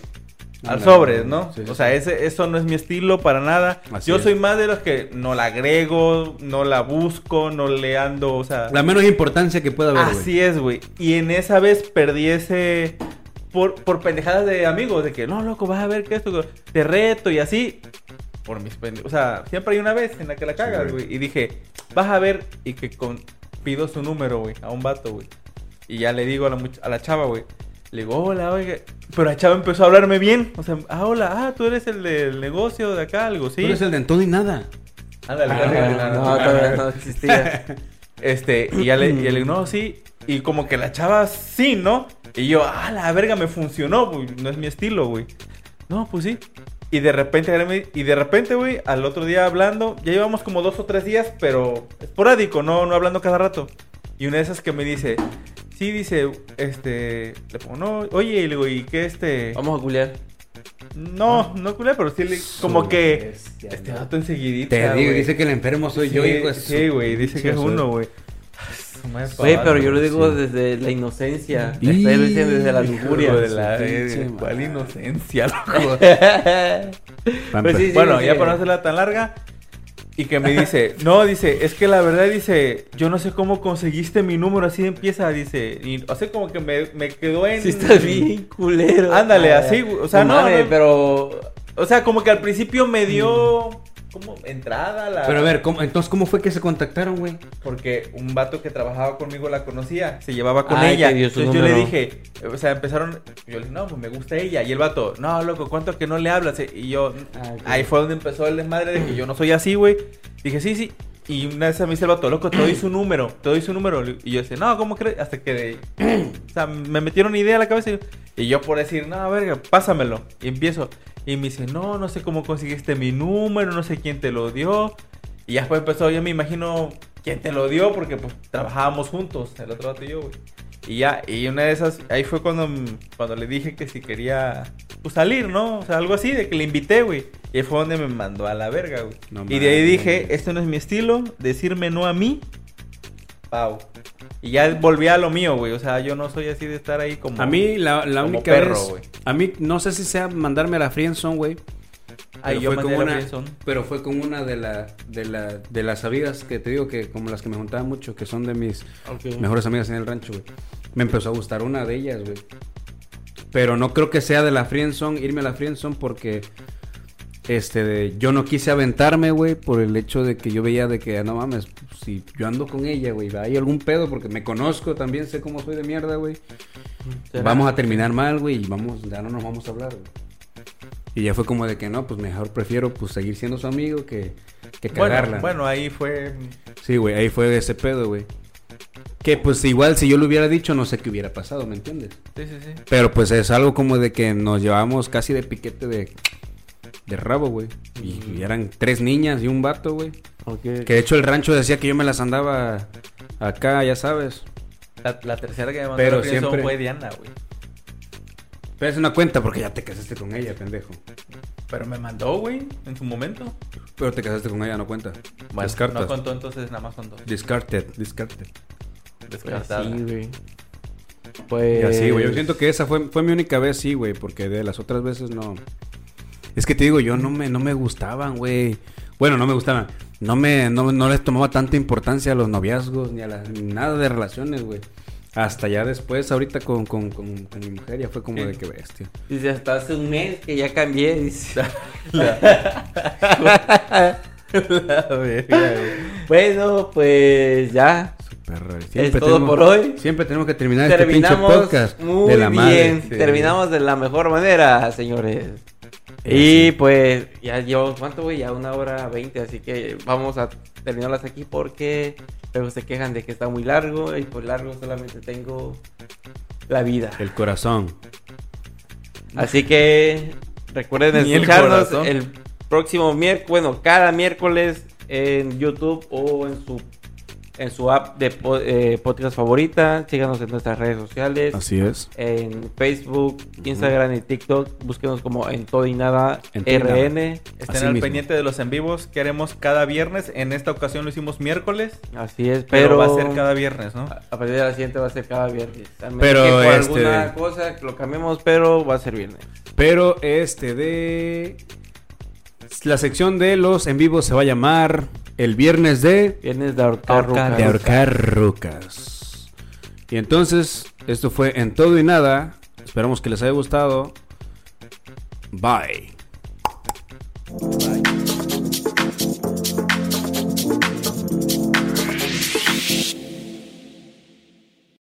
Al sobre, ¿no? Sí, sí, o sea, ese, eso no es mi estilo para nada. Así Yo es. soy más de los que no la agrego, no la busco, no le ando, o sea... La menos importancia que pueda haber, así es, güey. Y en esa vez perdí ese... Por, por pendejadas de amigos, de que, no, loco, vas a ver que esto, te reto y así. Por mis pendejos. O sea, siempre hay una vez en la que la cagas, güey. güey. Y dije, vas a ver y que con... pido su número, güey, a un vato, güey. Y ya le digo a la, much- a la chava, güey. Le digo, hola, oiga. Pero la chava empezó a hablarme bien. O sea, ah, hola, ah, tú eres el del negocio de acá, algo, sí. Tú eres el de todo y nada. Ándale, Ah, no, todavía no existía. [LAUGHS] Este, y ya le, y ya le digo, no, sí. Y como que la chava sí, ¿no? Y yo, ah, la verga, me funcionó, güey. No es mi estilo, güey. No, pues sí. Y de repente, y de repente, güey, al otro día hablando, ya llevamos como dos o tres días, pero esporádico, no, no hablando cada rato. Y una de esas que me dice, sí, dice, este, le pongo, no, oye, y le digo, ¿y qué este? Vamos a culiar. No, no culé, pero sí, le- como que, bestia, este ¿no? vato enseguidita, Te digo, güey. dice que el enfermo soy yo, hijo de su Sí, güey, dice que es uno, güey. Su madre Oye, pavada, pero yo lo güey. digo sí. desde la inocencia. Y- Ustedes lo dicen desde la lujuria. De la Su verga, pinche ¿Cuál inocencia, loco? [LAUGHS] Pues sí, sí, bueno, sí. ya para no hacerla tan larga. Y que me dice, [LAUGHS] no, dice, es que la verdad, dice, yo no sé cómo conseguiste mi número, así empieza, dice. Y, o sea, como que me, me quedó en... Sí, estás bien culero. Ándale, Ah, así, o sea, no, mames, no. pero. O sea, como que al principio me dio como entrada a la... Pero a ver, ¿cómo- entonces, ¿cómo fue que se contactaron, güey? Porque un vato que trabajaba conmigo la conocía, se llevaba con Ay, ella. Entonces yo le dije, o sea, empezaron, yo le dije, no, pues me gusta ella. Y el vato, no, loco, ¿cuánto que no le hablas? Y yo, Ah, ahí fue donde empezó el desmadre de que yo no soy así, güey. Dije, sí, sí. Y una vez me dice el vato, loco, te doy su número, te doy su número. Y yo decía, no, ¿cómo crees? Hasta que, [CLEARS THROAT] o sea, me metieron idea a la cabeza. y- Y yo por decir, no, verga, pásamelo. Y empiezo. Y me dice, no, no sé cómo conseguiste mi número, no sé quién te lo dio. Y ya después empezó, yo me imagino quién te lo dio, porque pues trabajábamos juntos, el otro vato y yo, güey. Y ya, y una de esas, ahí fue cuando, cuando le dije que si quería pues, salir, ¿no? O sea, algo así, de que le invité, güey. Y fue donde me mandó a la verga, güey. No y de ahí dije, este no es mi estilo, decirme no a mí, pau. Y ya volví a lo mío, güey. O sea, yo no soy así de estar ahí como... A mí, la, la como única perro, vez... güey. A mí, no sé si sea mandarme a la friendzone, güey. Ay, pero yo fue con a la una, friendzone. pero fue con una de, la, de, la, de las amigas que te digo que como las que me juntaba mucho, que son de mis mejores amigas en el rancho, güey. Me empezó a gustar una de ellas, güey. Pero no creo que sea de la friendzone, irme a la friendzone porque este de- yo no quise aventarme, güey, por el hecho de que yo veía de que no mames, si yo ando con ella, güey, hay algún pedo porque me conozco, también sé cómo soy de mierda, güey. Vamos a terminar mal, güey, y vamos, ya no nos vamos a hablar, güey. Y ya fue como de que no, pues mejor prefiero pues seguir siendo su amigo que, que cagarla. Bueno, bueno, ahí fue... Sí, güey, ahí fue ese pedo, güey. Que pues igual si yo lo hubiera dicho, no sé qué hubiera pasado, ¿me entiendes? Sí, sí, sí. Pero pues es algo como de que nos llevábamos casi de piquete de, de rabo, güey. Y, y eran tres niñas y un vato, güey. Que de hecho el rancho decía que yo me las andaba acá, ya sabes. La, la tercera que me mandó Pero siempre- fue Diana, güey. Pero es una cuenta porque ya te casaste con ella, pendejo. Pero me mandó, güey, en su momento. Pero te casaste con ella, no cuenta. Bueno, Descartas. no contó, entonces nada más contó. Discarded, discarded. Pues Descartada. sí, güey. Pues. Y así, güey. Yo siento que esa fue, fue mi única vez, sí, güey. Porque de las otras veces no. Es que te digo, yo no me, no me gustaban, güey. Bueno, no me gustaban. No me, no, no les tomaba tanta importancia a los noviazgos ni a la- ni nada de relaciones, güey. Hasta ya después, ahorita con, con, con, con mi mujer, ya fue como de que bestia. Dice, hasta hace un mes que ya cambié. Dice. La [LAUGHS] verga, güey. bueno, pues ya. Súper, Es todo por hoy. Siempre tenemos que terminar este pinche Terminamos podcast muy de la bien. Terminamos de la mejor manera, señores. Y pues ya llevamos, ¿cuánto, güey? Ya una hora veinte, así que vamos a terminarlas aquí porque luego se quejan de que está muy largo y por largo solamente tengo la vida. El corazón. Así que recuerden Ni el escucharnos corazón. el, próximo miércoles, bueno, cada miércoles en YouTube o en su en su app de eh, podcast favorita. Síganos en nuestras redes sociales. Así es. En Facebook, Instagram y TikTok. Búsquenos como en todo y nada En todo y nada. RN. Estén Así al mismo. pendiente de los en vivos que haremos cada viernes. En esta ocasión lo hicimos miércoles, Así es, pero, pero, va a ser cada viernes, ¿no? a partir de la siguiente va a ser cada viernes. Al menos Pero, que por este- alguna cosa lo cambiemos, pero va a ser viernes. Pero este de... La sección de los en vivo se va a llamar El Viernes de. Viernes de ahorcar, rucas. De ahorcar rucas. Y entonces, esto fue en todo y nada. Esperamos que les haya gustado. Bye. Bye.